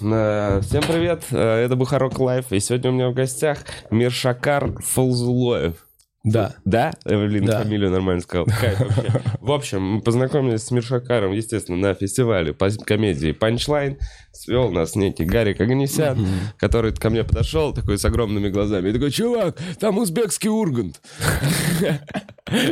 Э, Всем привет, э, это Бухарог Лайв, и сегодня у меня в гостях Миршакар Файзуллоев. Да. Да? Э, Блин, Да. фамилию нормально сказал. Кайф вообще. В общем, мы познакомились с Миршакаром, естественно, на фестивале по комедии «Панчлайн». Свел нас некий Гарик Оганесян, который ко мне подошел, такой с огромными глазами, и такой, чувак, там узбекский Ургант.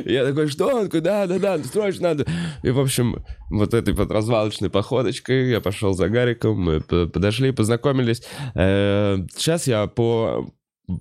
Я такой, что? Он такой, да, да, да, срочно надо. И, в общем, вот этой вот развалочной походочкой я пошел за Гариком, мы подошли, познакомились. Э, Сейчас я по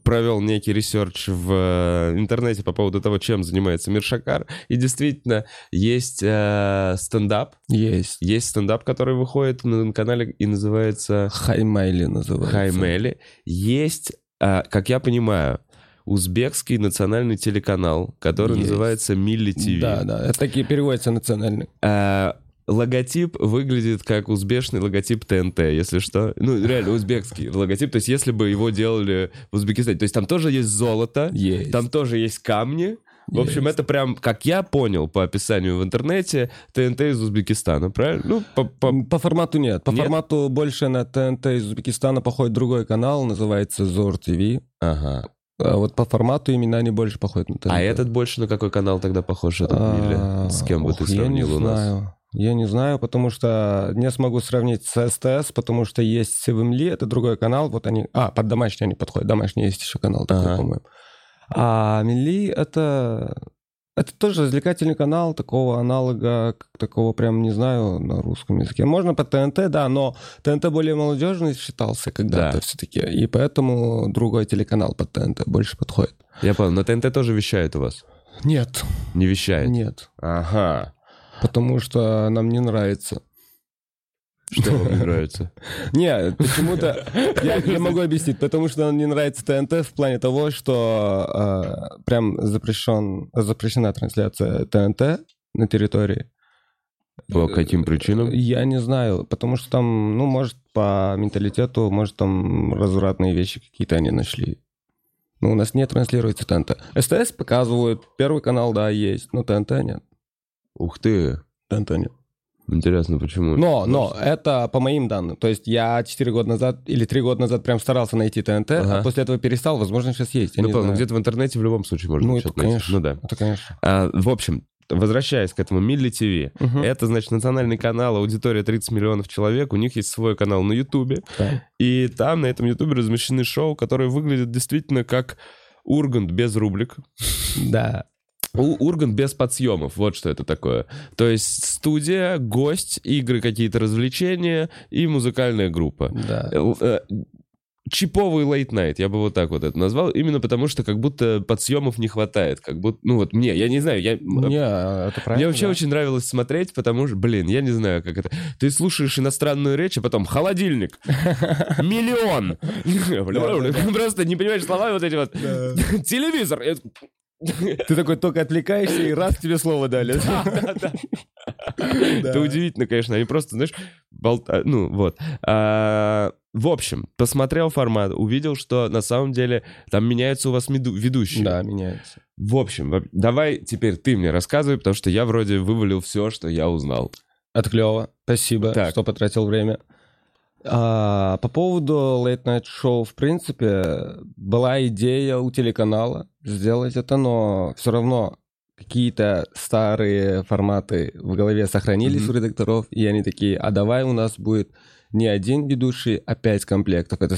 провел некий research в э, интернете по поводу того, чем занимается Миршакар. И действительно, есть э, стендап. Есть. Есть стендап, который выходит на канале и называется Хаймайли называется. Хаймели. Есть, а, как я понимаю, узбекский национальный телеканал, который Есть. называется Милли ТВ. Да, да. Это такие переводятся национальный. А, логотип выглядит как узбечный логотип ТНТ, если что. Ну, реально, узбекский логотип. То есть, если бы его делали в Узбекистане. То есть, там тоже есть золото, Есть. там тоже есть камни. В общем, Есть. это прям, как я понял по описанию в интернете, ТНТ из Узбекистана, правильно? Ну, по- по- По формату нет. По Нет? формату больше на ТНТ из Узбекистана походит другой канал, называется Зор ТВ. Ага. А вот по формату именно они больше походят на ТНТ. А этот больше на какой канал тогда похож, этот А, Милли? С кем бы ты сравнил у нас? Я не знаю, потому что не смогу сравнить с СТС, потому что есть Севемли, это другой канал, вот они... А, под домашний они подходят, домашний есть еще канал такой, Ага. по-моему. А Мили это... Это тоже развлекательный канал, такого аналога, такого прям не знаю на русском языке. Можно по ТНТ, да, но ТНТ более молодежный считался когда-то Да. все-таки, и поэтому другой телеканал под ТНТ больше подходит. Я понял, на ТНТ тоже вещает у вас? Нет, Не вещает? нет, Ага. Потому что нам не нравится. Что вам не нравится? Не, почему-то я, я могу объяснить, потому что не нравится ТНТ в плане того, что э, прям запрещен, запрещена трансляция ТНТ на территории. По каким причинам? Я не знаю, потому что там, ну, может, по менталитету, может, там развратные вещи какие-то они нашли. Ну, у нас не транслируется ТНТ. СТС показывают, Первый канал, да, есть, но ТНТ нет. Ух ты. Нет. Интересно, почему? Но, но, это по моим данным. То есть я 4 года назад или 3 года назад прям старался найти ТНТ, Ага. а после этого перестал. Возможно, сейчас есть. Я Ну, знаю. где-то в интернете в любом случае можно Ну, что-то это найти. конечно. Ну да. Это, конечно. А, в общем, возвращаясь к этому, Милли ТВ. Мгм. Это, значит, национальный канал, аудитория 30 миллионов человек. У них есть свой канал на Ютубе. Да. И там, на этом Ютубе, размещены шоу, которые выглядят действительно как Ургант без рубрик. Да. У- Ургант без подсъемов, вот что это такое. То есть студия, гость, игры какие-то развлечения и музыкальная группа. Да. Э, э, Чиповый night, я бы вот так вот это назвал, именно потому что как будто подсъемов не хватает, как будто, ну вот мне, я не знаю, я... Не, это правильно. Мне вообще да. очень нравилось смотреть, потому что, блин, я не знаю, как это. Ты слушаешь иностранную речь, а потом холодильник, миллион. Просто не понимаешь слова вот эти вот. Телевизор. Ты такой только отвлекаешься, и раз тебе слово дали. Это удивительно, конечно. Они просто, знаешь, болтают. Ну, вот. А, В общем, посмотрел формат, увидел, что на самом деле там меняются у вас ведущие. Да, меняется. В общем, давай теперь ты мне рассказывай, потому что я вроде вывалил все, что я узнал. Это клево. Спасибо, Так. что потратил время. А, по поводу Late Night Show, в принципе, была идея у телеканала сделать это, но все равно какие-то старые форматы в голове сохранились Мгм. у редакторов, и они такие, а давай у нас будет не один ведущий, а пять комплектов. Это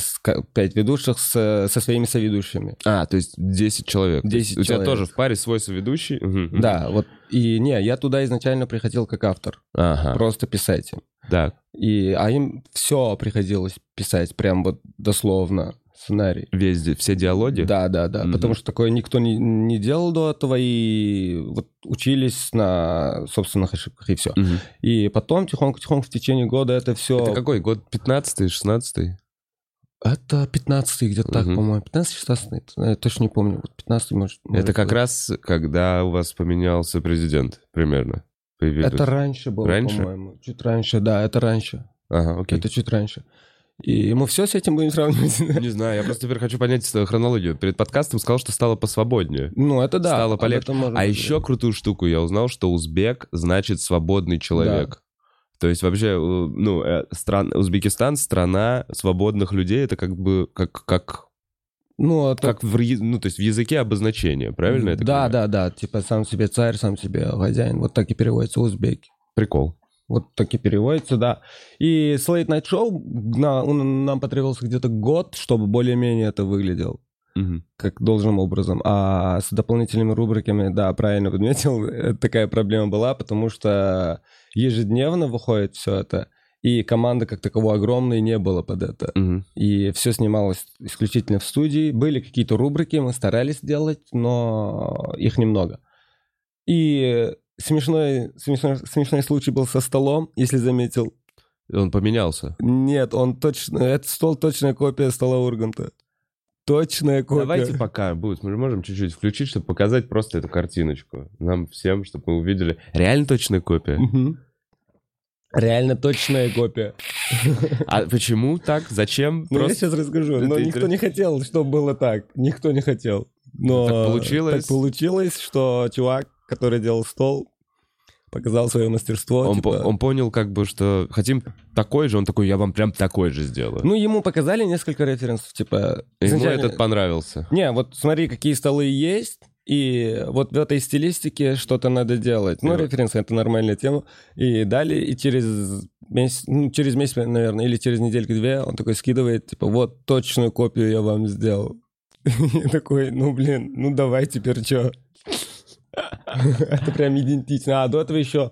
пять ведущих с- со своими соведущими. А, то есть 10 человек. 10 У тебя человек. тоже в паре свой соведущий? Мгм. Да, вот. И не, я туда изначально приходил как автор, Ага, просто писать им. так. И, а им все приходилось писать, прям вот дословно сценарий. Везде, все диалоги? Да, да, да. Мгм. Потому что такое никто не, не делал до этого, и вот учились на собственных ошибках, и все. Мгм. И потом тихонько-тихонько в течение года это все... Это какой год? 15-й, 16-й? Это 15 где-то так, Мгм. по-моему. 15-16, я точно не помню. Вот 15 может... Это может как быть. раз, когда у вас поменялся президент, примерно. Появилось. Это раньше было, Раньше? по-моему. Чуть раньше, да, это раньше. Ага, окей. Это чуть раньше. И мы все с этим будем сравнивать. Не знаю, я просто теперь хочу понять свою хронологию. Перед подкастом сказал, что стало посвободнее. Ну, это да. Стало полегче. А говорить. еще крутую штуку я узнал, что узбек значит свободный человек. То есть вообще, э, ну, э, стран, Узбекистан страна свободных людей, это как бы как как Ну, это... как в ну то есть в языке обозначение, правильно это? Да, да, да. Типа сам себе царь, сам себе хозяин. Вот так и переводится узбеки. Прикол. Вот так и переводится, да. И с Late Night Show на- он нам потребовался где-то год, чтобы более-менее это выглядело Мгм. как должным образом. А с дополнительными рубриками, да, правильно подметил, э, такая проблема была, потому что ежедневно выходит все это, и команды как таковой огромной не было под это. Мгм. И все снималось исключительно в студии. Были какие-то рубрики, мы старались делать, но их немного. И смешной, смешной, смешной случай был со столом, если заметил. Он поменялся. Нет, он точно... Этот стол точная копия стола Урганта. Точная копия. Давайте пока будет, мы можем чуть-чуть включить, чтобы показать просто эту картиночку нам всем, чтобы мы увидели. Реально точная копия. Мгм. Реально точная копия. А почему так? Зачем? Ну, я Просто сейчас расскажу. Это Но никто интерес- не хотел, чтобы было так. Никто не хотел. Но Так получилось. так получилось, что чувак, который делал стол, показал свое мастерство. он, типа- по- он понял, как бы, что хотим такой же, он такой, я вам прям такой же сделаю. Ну, ему показали несколько референсов, типа... Ему изначально- этот понравился. Не, вот смотри, какие столы есть, и вот в этой стилистике что-то надо делать. Ну, референсы — это нормальная тема. И дали, и через месяц, ну, через месяц, наверное, или через недельку-две он такой скидывает, типа, вот точную копию я вам сделал. И такой, ну, блин, ну, давай теперь что? Это прям идентично. А до этого еще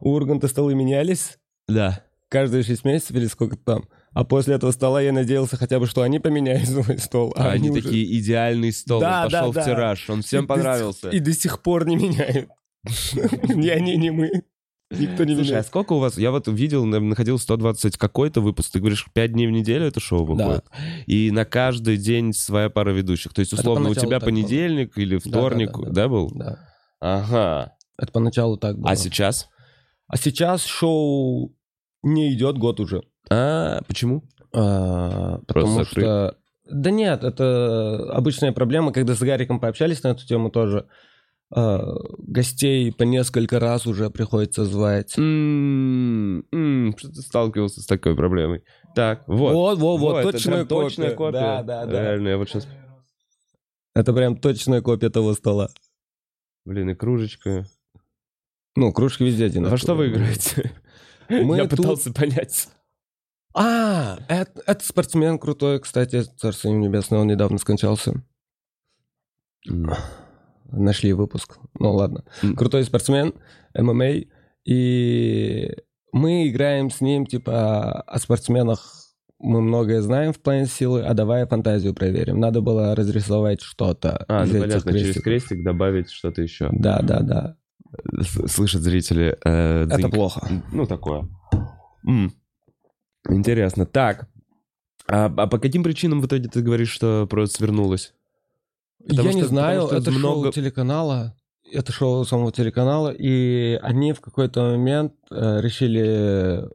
у Урганта столы менялись Да. каждые 6 месяцев или сколько там. А после этого стола я надеялся хотя бы, что они поменяют свой стол. А они уже- такие идеальный стол, Да, он пошел да, в да. тираж, он всем И до понравился. И до сих пор не меняют. Ни они, ни мы. Никто не Слушай, а сколько у вас? Я вот видел, на- находил 120 какой-то выпуск. Ты говоришь, 5 дней в неделю это шоу выходит? И на каждый день своя пара ведущих. То есть, условно, у тебя понедельник или вторник, да, да, да. был? Да. Ага. Это поначалу так было. А сейчас? А сейчас шоу не идет год уже. А, почему? А, потому закрыт. что... Да нет, это обычная проблема, когда с Гариком пообщались на эту тему тоже. а, гостей по несколько раз уже приходится звать. М, м, Что ты сталкивался с такой проблемой? Так, вот. Вот, вот, вот, это точная, прям точная копия. Да, да, да. Реально, я вот сейчас... Это прям точная копия того стола. Блин, и кружечка. Ну, кружки везде одинаковые. Во что вы играете? Мы Я тут- пытался понять. А, это, это спортсмен крутой, кстати, царство ему небесное, он недавно скончался. Нашли выпуск. Ну ладно. М. Крутой спортсмен, ММА. И мы играем с ним, типа, о спортсменах мы многое знаем в плане силы, а давай фантазию проверим. Надо было разрисовать что-то. А, из ну этих понятно, через крестиков. крестик добавить что-то еще. Да, да, да. Слышат зрители. э, Это плохо. Ну, такое. М. Интересно. Так. А, а по каким причинам в итоге ты говоришь, что просто свернулось? Потому Я не что- знаю, потому что это много- шоу телеканала. Это шоу самого телеканала, и они в какой-то момент э, решили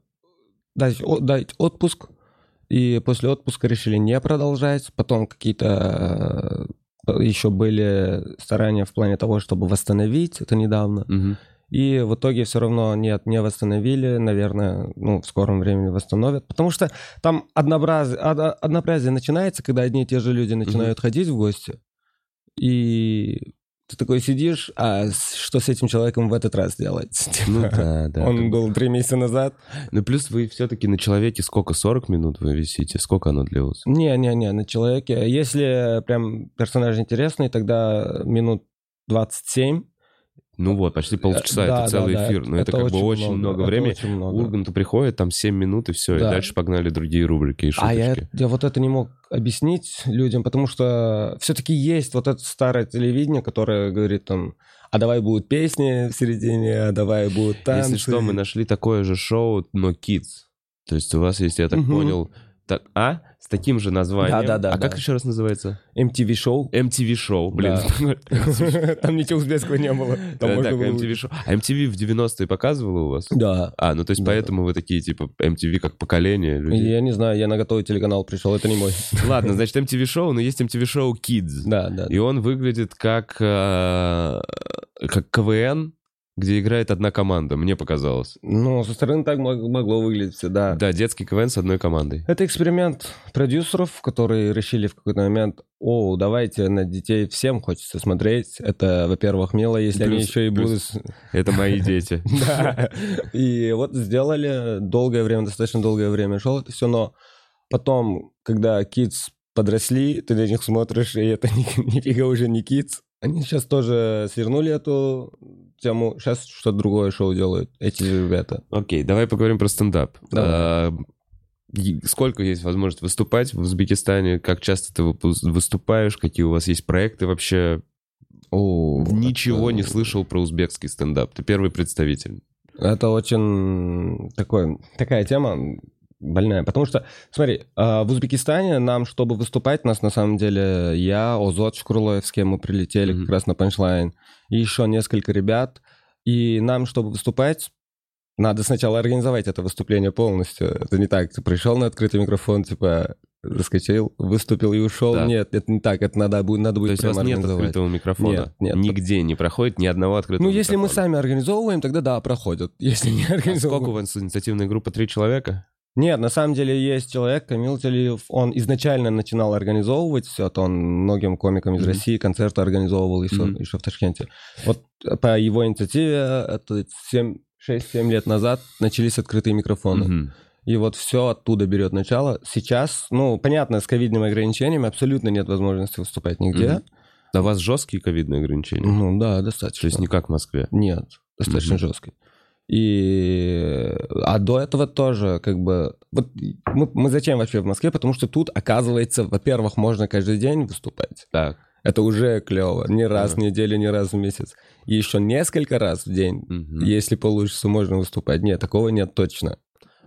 дать, о- дать отпуск, и после отпуска решили не продолжать. Потом какие-то э, еще были старания в плане того, чтобы восстановить это недавно. Мгм. И в итоге все равно нет, не восстановили. Наверное, ну, в скором времени восстановят. Потому что там однообразие, од- однообразие начинается, когда одни и те же люди начинают ходить в гости. И ты такой сидишь, а что с этим человеком в этот раз делать? Ну да, да. Он был три месяца назад. Ну плюс вы все-таки на человеке сколько? 40 минут вы висите? Сколько оно длилось? Не-не-не, на человеке. Если прям персонаж интересный, тогда минут 27. Ну вот, почти полчаса, Да, это да, целый да, эфир. Но это, как бы очень много, это времени. очень много. Урганту приходит, там 7 минут и все, и Да. дальше погнали другие рубрики и шуточки. А я, я вот это не мог объяснить людям, потому что все-таки есть вот это старое телевидение, которое говорит там, а давай будут песни в середине, а давай будут танцы. Если что, мы нашли такое же шоу, но Kids. То есть у вас есть, я так Мгм. понял, так, а? С таким же названием. А как да. еще раз называется? MTV-шоу. MTV-шоу, блин. Там ничего узбекского не было. Там Да, Так, было- MTV-шоу. А MTV в 90-е показывала у вас? Да. А, ну то есть Да. поэтому вы такие, типа, MTV как поколение людей. Я не знаю, я на готовый телеканал пришел, это не мой. Ладно, значит, MTV-шоу, но есть MTV-шоу Kids. Да, да. И он выглядит как, э, как КВН, где играет одна команда, мне показалось. Ну, со стороны так мог- могло выглядеть всегда. Да, детский КВН с одной командой. Это эксперимент продюсеров, которые решили в какой-то момент, о, давайте на детей всем хочется смотреть. Это, во-первых, мило, если они Плюс- еще и будут... плюс- Это мои дети. Да. И вот сделали долгое время, достаточно долгое время шел это все, но потом, когда kids подросли, ты на них смотришь, и это ни- нифига уже не kids. Они сейчас тоже свернули эту тему. Сейчас что-то другое шоу делают, эти же ребята. Окей, давай поговорим про стендап. Давай. А, Сколько есть возможность выступать в Узбекистане? Как часто ты выступаешь? Какие у вас есть проекты вообще? О, Ничего это- не слышал про узбекский стендап. Ты первый представитель. Это очень такой, такая тема больная, потому что, смотри, а, в Узбекистане нам, чтобы выступать, нас на самом деле я, Озот Шкурлоев, с кем мы прилетели Мгм. как раз на панчлайн, и еще несколько ребят, и нам, чтобы выступать, надо сначала организовать это выступление полностью. Это не так, ты пришел на открытый микрофон, типа, заскочил, выступил и ушел. Да. Нет, это не так, это надо будет, надо То будет есть у вас нет открытого микрофона? Нет, нет. Нигде не проходит ни одного открытого Ну, если мы микрофона? сами организовываем, тогда да, проходят. Если не А организовываем... сколько у вас инициативная группа? Три человека? Нет, на самом деле есть человек, Камил Талиев, он изначально начинал организовывать все, то он многим комикам из Мгм. России концерты организовывал еще, Мгм. еще в Ташкенте. Вот по его инициативе это 7, 6-7 лет назад начались открытые микрофоны. Мгм. И вот все оттуда берет начало. Сейчас, ну, понятно, с ковидными ограничениями абсолютно нет возможности выступать нигде. Мгм. А у вас жесткие ковидные ограничения? Ну да, То достаточно. есть не как в Москве? Нет, достаточно Мгм. жесткий. И... А до этого тоже, как бы... Вот мы, мы зачем вообще в Москве? Потому что тут, оказывается, во-первых, можно каждый день выступать. Так. Это уже клево. Не раз в неделю, не раз в месяц. И еще несколько раз в день, Мгм. если получится, можно выступать. Нет, такого нет точно.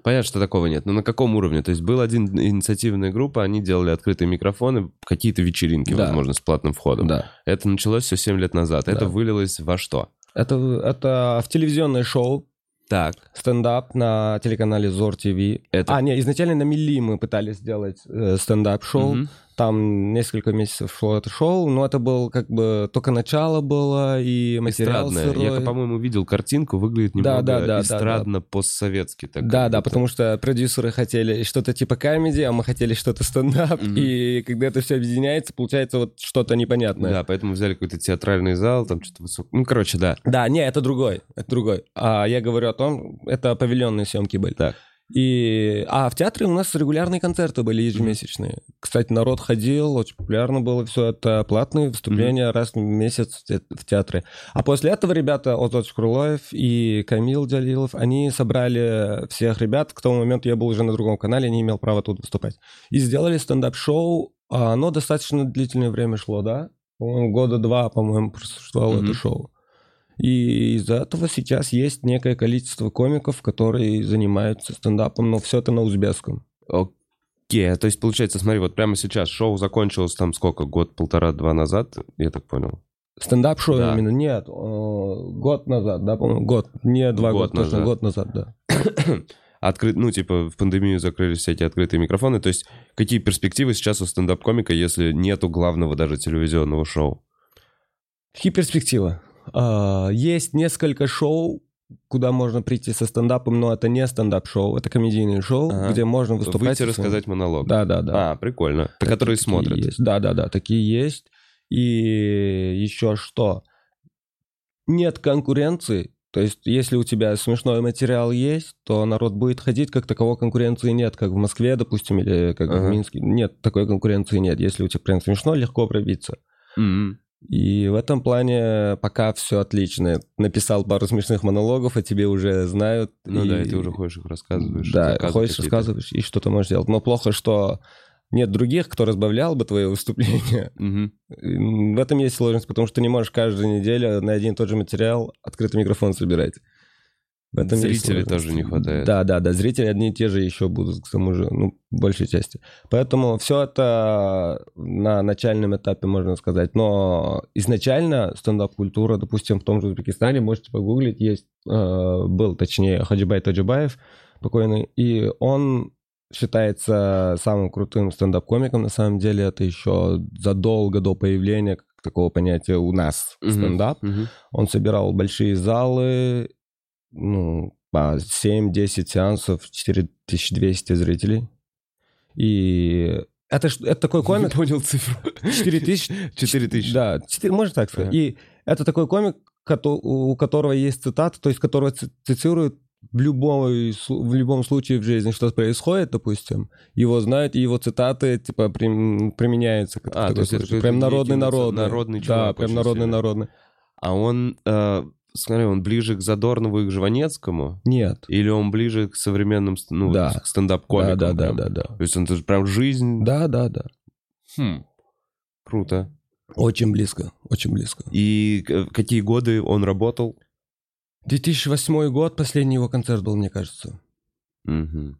Понятно, что такого нет. Но на каком уровне? То есть был один инициативная группа, они делали открытые микрофоны, какие-то вечеринки, Да. возможно, с платным входом. Да. Это началось все 7 лет назад. Да. Это вылилось во что? Это, это в телевизионное шоу, Так. стендап на телеканале Зор ТВ. Это- А, нет, изначально на Мили мы пытались сделать э, стендап-шоу. Мгм. Там несколько месяцев шло это шоу, но это был как бы только начало было, и материал Эстрадное. сырой. Я, по-моему, видел картинку, выглядит Да, немного да, да, да, эстрадно-постсоветски. Да, да, будто. потому что продюсеры хотели что-то типа комедии, а мы хотели что-то стендап, Мгм. и когда это все объединяется, получается вот что-то непонятное. Да, поэтому взяли какой-то театральный зал, там что-то высокое. Ну, короче, да. Да, не, это другой, это другой. А я говорю о том, это павильонные съемки были. Так. И, а в театре у нас регулярные концерты были ежемесячные. Кстати, народ ходил, очень популярно было все это, платные выступления раз в месяц в те- в театре. А после этого ребята Озот Шкурлоев и Камил Джалилов, они собрали всех ребят, к тому моменту я был уже на другом канале, не имел права тут выступать. И сделали стендап-шоу, а оно достаточно длительное время шло, да? По-моему, года два, по-моему, существовало Мгм. это шоу. И из-за этого сейчас есть некое количество комиков, которые занимаются стендапом, но все это на узбекском. Окей, а то есть, получается, смотри, вот прямо сейчас шоу закончилось там сколько, год, полтора-два назад, я так понял? Стендап-шоу Да. именно нет, э, год назад, да, по-моему, год, не два Год года, точно назад. год назад, да. Открыт, ну, типа, в пандемию закрылись все эти открытые микрофоны. То есть, какие перспективы сейчас у стендап-комика, если нету главного даже телевизионного шоу? Какие перспективы? А, Есть несколько шоу, куда можно прийти со стендапом, но это не стендап-шоу, это комедийное шоу, Ага. где можно выступать. Выйти рассказать монолог. Да, да, да. А, прикольно. Это Которые смотрят. есть. Да, да, да, такие есть. И еще что? Нет конкуренции. То есть, если у тебя смешной материал есть, то народ будет ходить, как таковой конкуренции нет, как в Москве, допустим, или как Ага. в Минске. Нет, такой конкуренции нет. Если у тебя прям смешно, легко пробиться. Мгм. И в этом плане пока все отлично. Написал пару смешных монологов, а тебе уже знают. Ну да, и и ты уже ходишь их рассказываешь. Да, ходишь, рассказываешь, и что-то можешь делать. Но плохо, что нет других, кто разбавлял бы твое выступление. М, В этом есть сложность, потому что ты не можешь каждую неделю на один и тот же материал открытый микрофон собирать. В этом есть Зрителей сложность. тоже не хватает. Да, да, да, зрители одни и те же еще будут, к тому же, ну, большей части. Поэтому все это на начальном этапе, можно сказать. Но изначально стендап-культура, допустим, в том же Узбекистане, можете погуглить, есть, э, был, точнее, Хаджибай Таджибаев, покойный, и он считается самым крутым стендап-комиком, на самом деле, это еще задолго до появления такого понятия у нас Мгм. стендап. Мгм. Он собирал большие залы, ну, по 7-10 сеансов, 4200 зрителей. И это, это такой комик... понял цифру. 4000... 4000. Да, 4, можно так сказать. Ага. И это такой комик, у которого есть цитата, то есть который ци- цитирует в, любой, в любом случае в жизни, что происходит, допустим, его знают, и его цитаты, типа, прим- применяются. как А, то есть это прям некий народный, народный. Да, прям очень народный, сильно. народный. А он, э, смотри, он ближе к Задорнову и к Жванецкому? Нет. Или он ближе к современным, ну, Да. к стендап-комикам? Да, да, да, да, да. То есть он это же прям жизнь. Да, да, да. Хм. Круто. Очень близко, очень близко. И какие годы он работал? 2008 год, последний его концерт был, мне кажется. Мгм.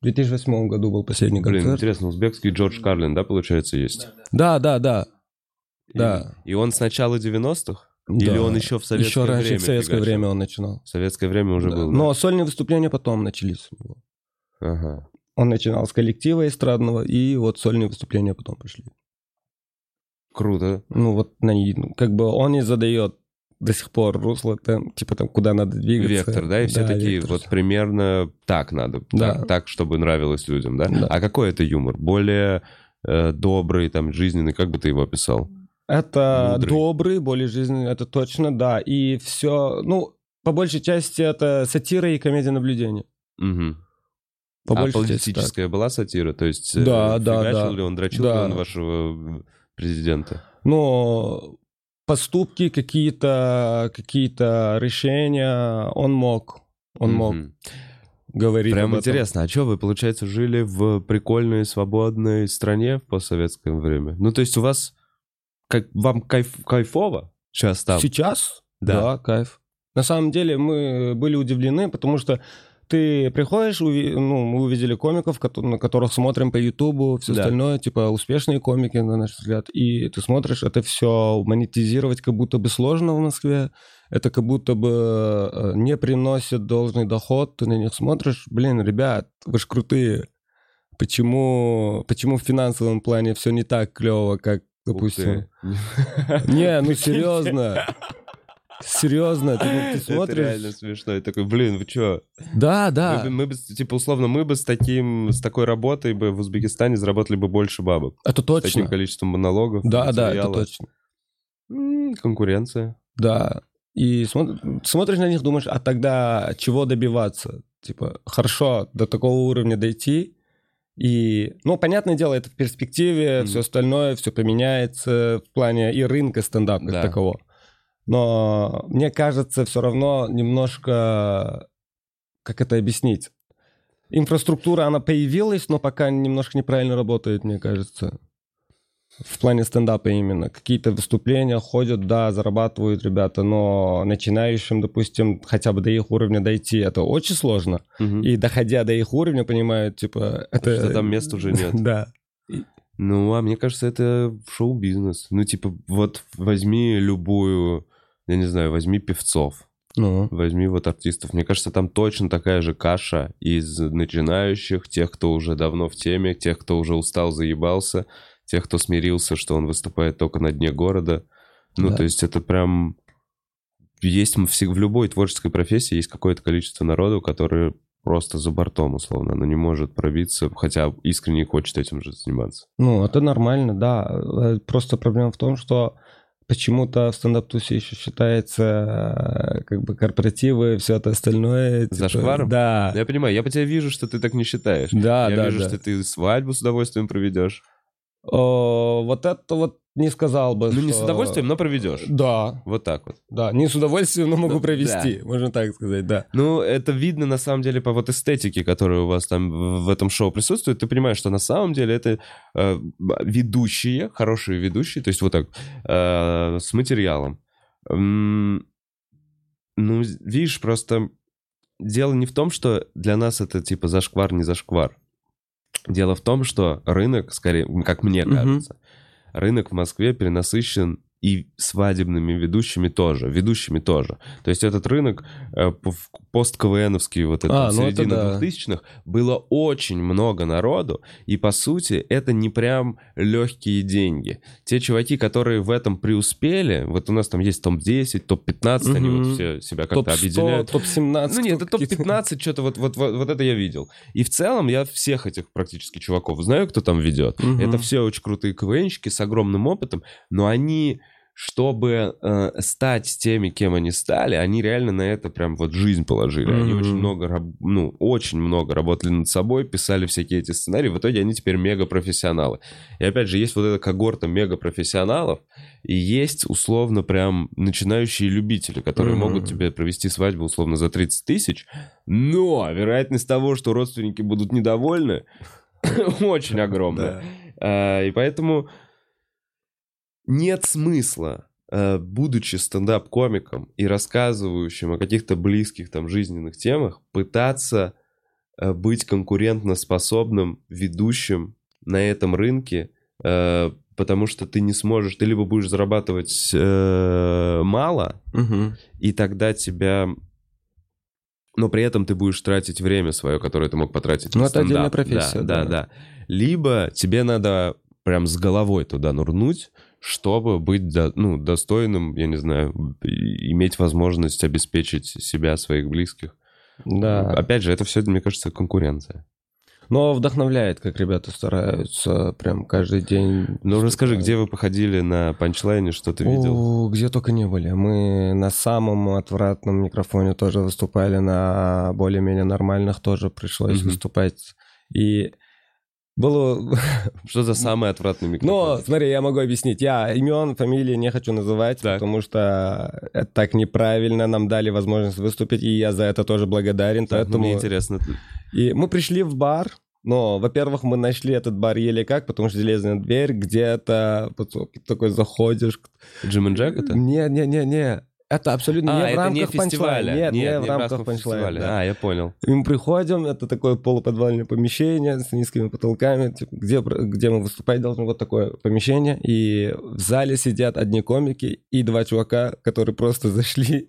В 2008 году был последний Блин, концерт. интересно, узбекский Джордж Карлин, да, получается, есть? Да, да, да. И- Да. И он с начала 90-х? Или Да. он еще в советское Еще раньше, время в советское фигачил? время он начинал. В советское время уже Да. был, да? Но сольные выступления потом начались. Ага. Он начинал с коллектива эстрадного, и вот сольные выступления потом пошли. Круто. Ну вот ну, как бы он и задает до сих пор русло, там, типа там, куда надо двигаться. Вектор, да? И все такие, вектор. вот примерно так надо. Да. Так, так, чтобы нравилось людям, да? Да. А какой это юмор? Более э, добрый, там, жизненный, как бы ты его описал? Это Мудрый. добрый, более жизненный, это точно, да. И все, ну, по большей части это сатира и комедия наблюдения. Мгм. По а части так. политическая была сатира? То есть э, Да, да, да. ли он, дрочил Да. ли он вашего э, президента? Но поступки какие-то, какие-то решения он мог. Он мог Мгм. говорить Прям интересно, а что вы, получается, жили в прикольной, свободной стране в постсоветское время? Ну, то есть у вас, как вам кайф, кайфово сейчас там? Сейчас? Да. Да. кайф. На самом деле мы были удивлены, потому что ты приходишь, уви- ну, мы увидели комиков, на которых смотрим по Ютубу, все Да. остальное, типа успешные комики, на наш взгляд, и ты смотришь, это все монетизировать как будто бы сложно в Москве, это как будто бы э, не приносит должный доход, ты на них смотришь, блин, ребят, вы ж крутые, почему, почему в финансовом плане все не так клево, как, допустим... Не, ну серьезно. Серьезно, ты, ты Это реально смотришь. смешно. И такой, блин, вы чё? Да, да. Мы, мы бы, типа, условно, мы бы с таким, с такой работой бы в Узбекистане заработали бы больше бабок. Это С таким точно. количеством монологов. Да, да, это точно. Конкуренция. Да. И смо- смотришь на них, думаешь, а тогда чего добиваться? Типа, хорошо, до такого уровня дойти. И, ну, понятное дело, это в перспективе, Мгм. все остальное, все поменяется в плане и рынка стендап как Да. такового. Но мне кажется, все равно немножко, как это объяснить? Инфраструктура, она появилась, но пока немножко неправильно работает, мне кажется. В плане стендапа именно. Какие-то выступления ходят, да, зарабатывают ребята, но начинающим, допустим, хотя бы до их уровня дойти, это очень сложно. Мгм. И доходя до их уровня, понимают, типа, это... Что там места уже нет. Да. Ну, а мне кажется, это шоу-бизнес. Ну, типа, вот возьми любую, я не знаю, возьми певцов, Ну, возьми вот артистов. Мне кажется, там точно такая же каша из начинающих, тех, кто уже давно в теме, тех, кто уже устал, заебался, тех, кто смирился, что он выступает только на дне города. Ну, Да. то есть это прям... Есть в любой творческой профессии есть какое-то количество народу, который просто за бортом, условно, оно не может пробиться, хотя искренне хочет этим же заниматься. ну, это нормально, да. Э, Просто проблема в том, что почему-то в стендап-тусе еще считается э, как бы корпоративы, все это остальное. типа, Зашкваром? Да. Я понимаю, я по тебе вижу, что ты так не считаешь. Да, я да, вижу, да. что ты свадьбу с удовольствием проведешь. О, вот это вот не сказал бы. Ну, не с что- удовольствием, но проведешь. Да, Вот так вот. да, не с удовольствием, но могу Да. провести, можно так сказать, да. Ну, это видно на самом деле по вот эстетике, которая у вас там в в этом шоу присутствует. Ты понимаешь, что на самом деле это э, ведущие, хорошие ведущие, то есть вот так, э, с материалом. М, ну, видишь, просто дело не в том, что для нас это типа зашквар, не зашквар. Дело в том, что рынок, скорее, как мне кажется, рынок в Москве перенасыщен и свадебными ведущими тоже, ведущими тоже. То есть этот рынок э, пост-КВНовский, вот это А, ну это середина да. 2000-х, было очень много народу, и по сути это не прям легкие деньги. Те чуваки, которые в этом преуспели, вот у нас там есть топ-10, топ-15, они Мгм. вот все себя как-то Топ-100, объединяют. топ-17. Ну нет, это какие-то. топ-15, что-то вот, вот, вот, вот это я видел. И в целом я всех этих практически чуваков знаю, кто там ведет. Мгм. Это все очень крутые КВНщики с огромным опытом, но они, чтобы э, стать теми, кем они стали, они реально на это прям вот жизнь положили. Они Мгм. очень много, ну, очень много работали над собой, писали всякие эти сценарии. В итоге они теперь мега-профессионалы. И опять же, есть вот эта когорта мега-профессионалов, и есть условно прям начинающие любители, которые Мгм. могут тебе провести свадьбу условно за 30 тысяч, но вероятность того, что родственники будут недовольны, очень огромная. А, И поэтому нет смысла, э, будучи стендап-комиком и рассказывающим о каких-то близких там жизненных темах, пытаться э, быть конкурентоспособным ведущим на этом рынке, э, потому что ты не сможешь, ты либо будешь зарабатывать мало, Мгм. и тогда тебя... Но при этом ты будешь тратить время свое, которое ты мог потратить Ну, это отдельная профессия, Да, да, да. да. Либо тебе надо прям с головой туда нырнуть, чтобы быть до- ну, достойным, я не знаю, иметь возможность обеспечить себя, своих близких. Да. Опять же, это все, мне кажется, конкуренция. Но вдохновляет, как ребята стараются прям каждый день. Ну, расскажи, где вы походили на панчлайне, что ты видел? О, где только не были. Мы на самом отвратном микрофоне тоже выступали, на более-менее нормальных тоже пришлось Мгм. выступать. И было... Что за самый отвратный микрофон? смотри, я могу объяснить. Я имен, фамилии не хочу называть, Так. потому что это так неправильно. Нам дали возможность выступить, и я за это тоже благодарен. Так, ну, поэтому... Мне интересно. И мы пришли в бар, но, во-первых, мы нашли этот бар еле как, потому что железная дверь где-то, такой заходишь. Джим и Джек это? Не-не-не-не. Это абсолютно А, не в это не рамках фестиваля. Нет, Нет, не в рамках панчлайна. фестиваля. да. А, я понял. И мы приходим, это такое полуподвальное помещение с низкими потолками, типа, где, где мы выступать должны, вот такое помещение. И в зале сидят одни комики и два чувака, которые просто зашли.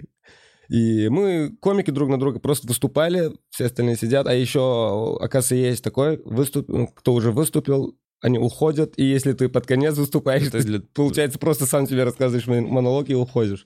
И мы, комики, друг на друга просто выступали, все остальные сидят. А еще, оказывается, есть такой, выступ... ну, кто уже выступил, они уходят, и если ты под конец выступаешь, Это ты, для- получается, просто сам тебе рассказываешь мон- монолог и уходишь.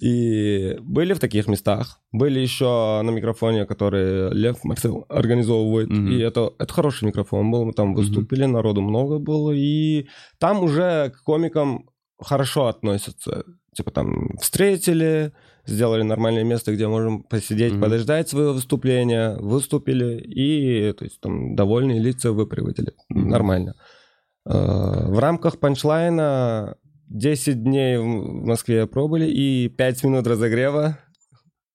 И были в таких местах. Были еще на микрофоне, который Лев Марсел организовывает. Мгм. И это, это хороший микрофон был. Мы там выступили, народу много было. И там уже к комикам хорошо относятся. Типа там встретили, сделали нормальное место, где можем посидеть, Мгм. подождать свое выступление, выступили, и то есть там довольные лица выпроводили. Мгм. Нормально. Э, В рамках панчлайна 10 дней в Москве пробыли, и 5 минут разогрева,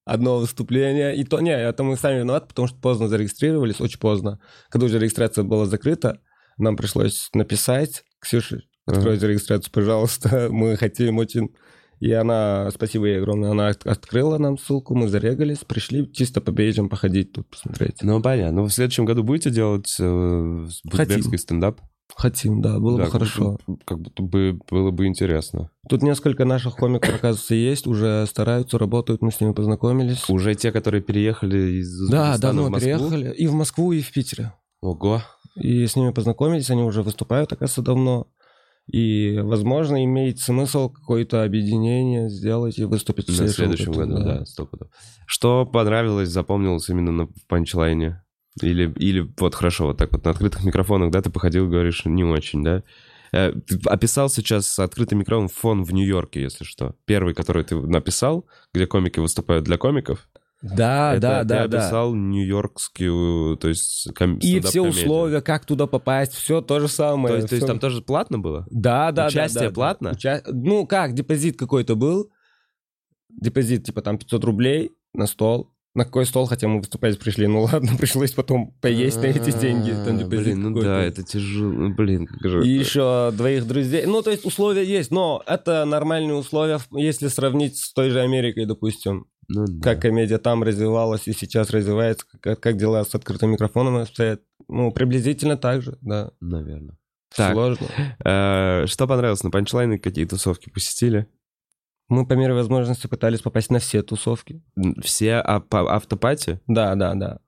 одно выступление. И то, не, это мы сами виноваты, потому что поздно зарегистрировались, очень поздно. Когда уже регистрация была закрыта, нам пришлось написать, Ксюша, откройте регистрацию, пожалуйста, мы хотим очень... И она, спасибо ей огромное, она от- открыла нам ссылку, мы зарегались, пришли чисто по бейджам походить тут, посмотреть. Ну, понятно. Ну, в следующем году будете делать э, узбекский стендап? Хотим, да, было Да, бы хорошо. Как будто бы было бы интересно. Тут несколько наших комиков, оказывается, есть, уже стараются, работают, мы с ними познакомились. Уже те, которые переехали из Да, Узбекистана давно в Москву? переехали. И в Москву, и в Питере. Ого. И с ними познакомились, они уже выступают, оказывается, давно. И, возможно, имеет смысл какое-то объединение сделать и выступить в На следующем, следующем году, да, стопудово. Что понравилось, запомнилось именно на панчлайне? Или, или вот хорошо, вот так вот на открытых микрофонах, да, ты походил, говоришь, не очень, да? Э, Ты описал сейчас открытый микрофон фон в Нью-Йорке, если что. Первый, который ты написал, где комики выступают для комиков. Да, это да, ты да, да. описал нью-йоркскую, то есть ком- И все условия, как туда попасть, все то же самое. То есть, то есть там тоже платно было? Да, да, Участие да, да, да. платно? Уча- Ну как, депозит какой-то был. Депозит типа там 500 рублей на стол. На какой стол, хотя мы выступать пришли, ну ладно, пришлось потом поесть на эти деньги. Там депозит Блин, ну да, это тяжело. Ну, Блин, как же И еще двоих друзей. Ну, то есть условия есть, но это нормальные условия, если сравнить с той же Америкой, допустим. Ну да. Как комедия там развивалась и сейчас развивается, как, как дела с открытым микрофоном обстоят. Ну, приблизительно так же, да. Наверное. Так. Сложно. Э, Что понравилось на панчлайны? Какие тусовки посетили? Мы по мере возможности пытались попасть на все тусовки. Все а- по- автопати? Да, да, да.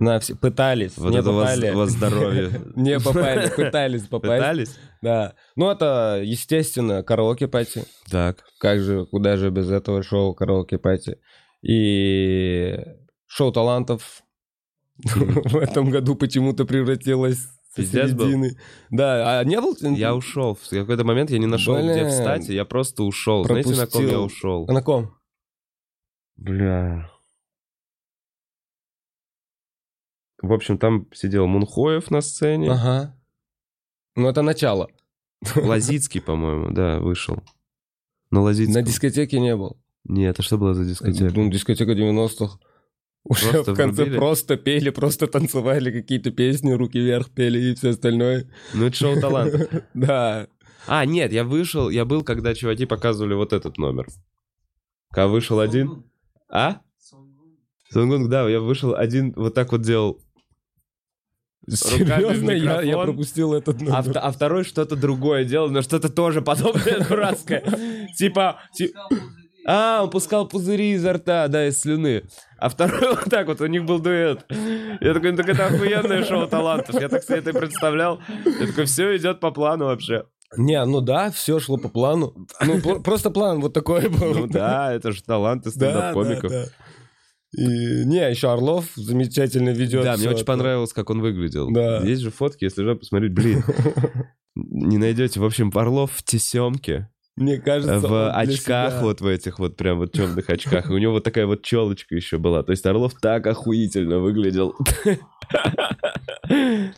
На все... Пытались, Вот не это вас, попали. вас здоровье. Не попали, пытались попасть. Пытались? Да. Ну, это, естественно, караоке-пати. Так. Как же, куда же без этого шоу караоке-пати. И шоу талантов в этом году почему-то превратилось Пиздец был? середины. Да, а не был? Я ушел. В какой-то момент я не нашел, где Блин. встать, и я просто ушел. Знаете, на ком я Пропустил. ушел? А на ком? Бля. В общем, там сидел Мунхоев на сцене. Ага. Ну, это начало. Лазицкий, по-моему, да, вышел. Но На Лазицкий... дискотеке не был. Нет, а что было за дискотека? Ну, дискотека 90-х. Уже Просто в конце врубили? просто пели, просто танцевали какие-то песни, руки вверх пели и все остальное. Ну, это шоу талантов. Да. А, нет, я вышел, я был, когда чуваки показывали вот этот номер. Когда вышел один... А? Сонгунг, да, я вышел один, вот так вот делал. В Серьезно, я, я пропустил этот А, номер. вт- а второй что-то другое делал, но что-то тоже подобное дурацкое. Типа... А, он пускал пузыри изо рта, да, из слюны. А второй вот так вот, у них был дуэт. Я такой, ну так это охуенное шоу талантов. Я так себе это и представлял. Я такой, все идет по плану вообще. Не, ну да, все шло по плану. Ну, пр- просто план вот такой был. Ну да, это же таланты Да, да, стендап-комиков. да. И, не, еще Орлов замечательно ведет. Да, мне очень это. понравилось, как он выглядел. Да. Есть же фотки, если же посмотреть, блин. Не найдете. В общем, Орлов в тесемке. Мне кажется, в очках, себя- вот в этих вот прям вот темных очках. И у него вот такая вот челочка еще была. То есть Орлов так охуительно выглядел.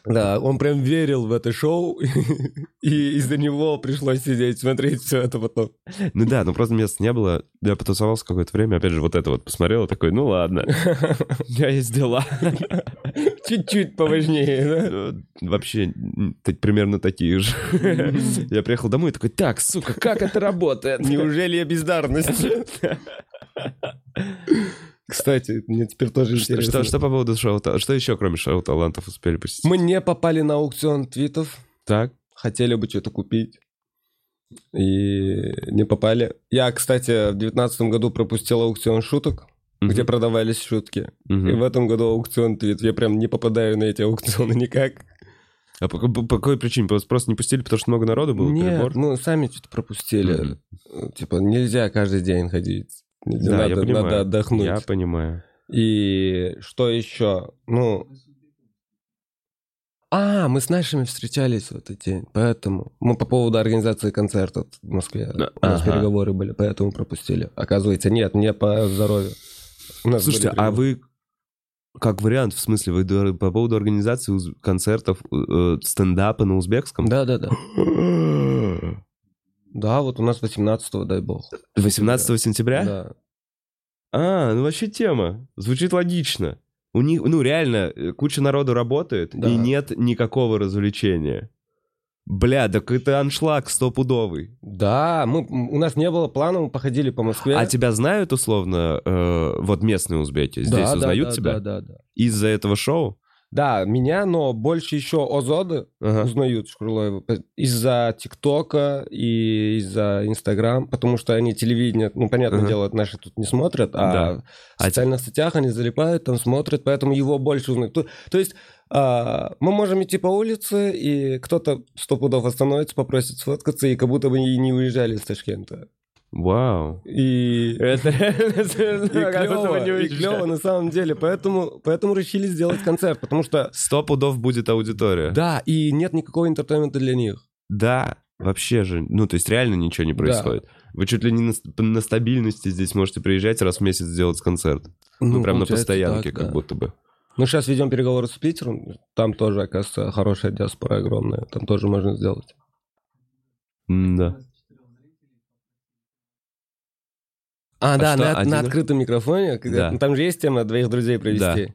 Да, он прям верил в это шоу, и из-за него пришлось сидеть, смотреть все это потом. Ну да, но просто места не было. Я потусовался какое-то время, опять же, вот это вот посмотрел, и такой, ну ладно, у меня есть дела. Чуть-чуть поважнее, да? Ну, Вообще, примерно такие же. Я приехал домой и такой, так, сука, как это работает? Неужели я бездарность? Кстати, мне теперь тоже Что, интересно. что, что по поводу шоу Что еще, кроме шоу талантов, успели посетить? Мы не попали на аукцион твитов, Так, хотели бы что-то купить. И не попали. Я, кстати, в девятнадцатом году пропустил аукцион шуток, Мгм. где продавались шутки. Мгм. И в этом году аукцион твит. Я прям не попадаю на эти аукционы никак. А по, по- по какой причине? Просто, не пустили, потому что много народу было? Нет, перебор? мы сами что-то пропустили. Э, Типа, нельзя каждый день ходить. Да, надо, я понимаю. надо отдохнуть. Я понимаю. И что еще? Ну... А, мы с нашими встречались в этот день, поэтому... Мы по поводу организации концертов в Москве. Да, У нас ага. переговоры были, поэтому пропустили. Оказывается, нет, не по здоровью. Слушайте, а вы как вариант, в смысле, вы по поводу организации концертов э, стендапа на узбекском? Да-да-да. Да, вот у нас 18-го, дай бог. 18 сентября? Да. А, ну вообще тема. Звучит логично. У них, ну реально, э, куча народу работает, Да. и нет никакого развлечения. Бля, так это аншлаг стопудовый. Да, мы, у нас не было плана, мы походили по Москве. А тебя знают условно, э, вот местные узбеки здесь Да, да, узнают да, тебя? Да, да, да. Из-за этого шоу? Да, меня, но больше еще Озоды Ага. узнают Шкурлоева из-за ТикТока и из-за Инстаграм, потому что они телевидение, ну, понятное Ага. дело, наши тут не смотрят, а Да. в А социальных сетях они залипают, там смотрят, поэтому его больше узнают. То, то есть а, мы можем идти по улице, и кто-то сто пудов остановится, попросит сфоткаться, и как будто бы и не уезжали из Ташкента. Вау. И... Это реально клево, на самом деле, поэтому, поэтому решили сделать концерт, потому что Сто пудов будет аудитория. Да, и нет никакого entertainment а для них. Да, вообще же. Ну, то есть реально ничего не происходит. Вы чуть ли не на, ст- на стабильности здесь можете приезжать раз в месяц сделать концерт. Ну, прям на постоянке, так, как да. будто бы. Ну, сейчас ведем переговоры с Питером. Там тоже, оказывается, хорошая диаспора огромная. Там тоже можно сделать. Да. А, да, что, на, один на открытом микрофоне. когда- Да. ну, Там же есть тема двоих друзей провести.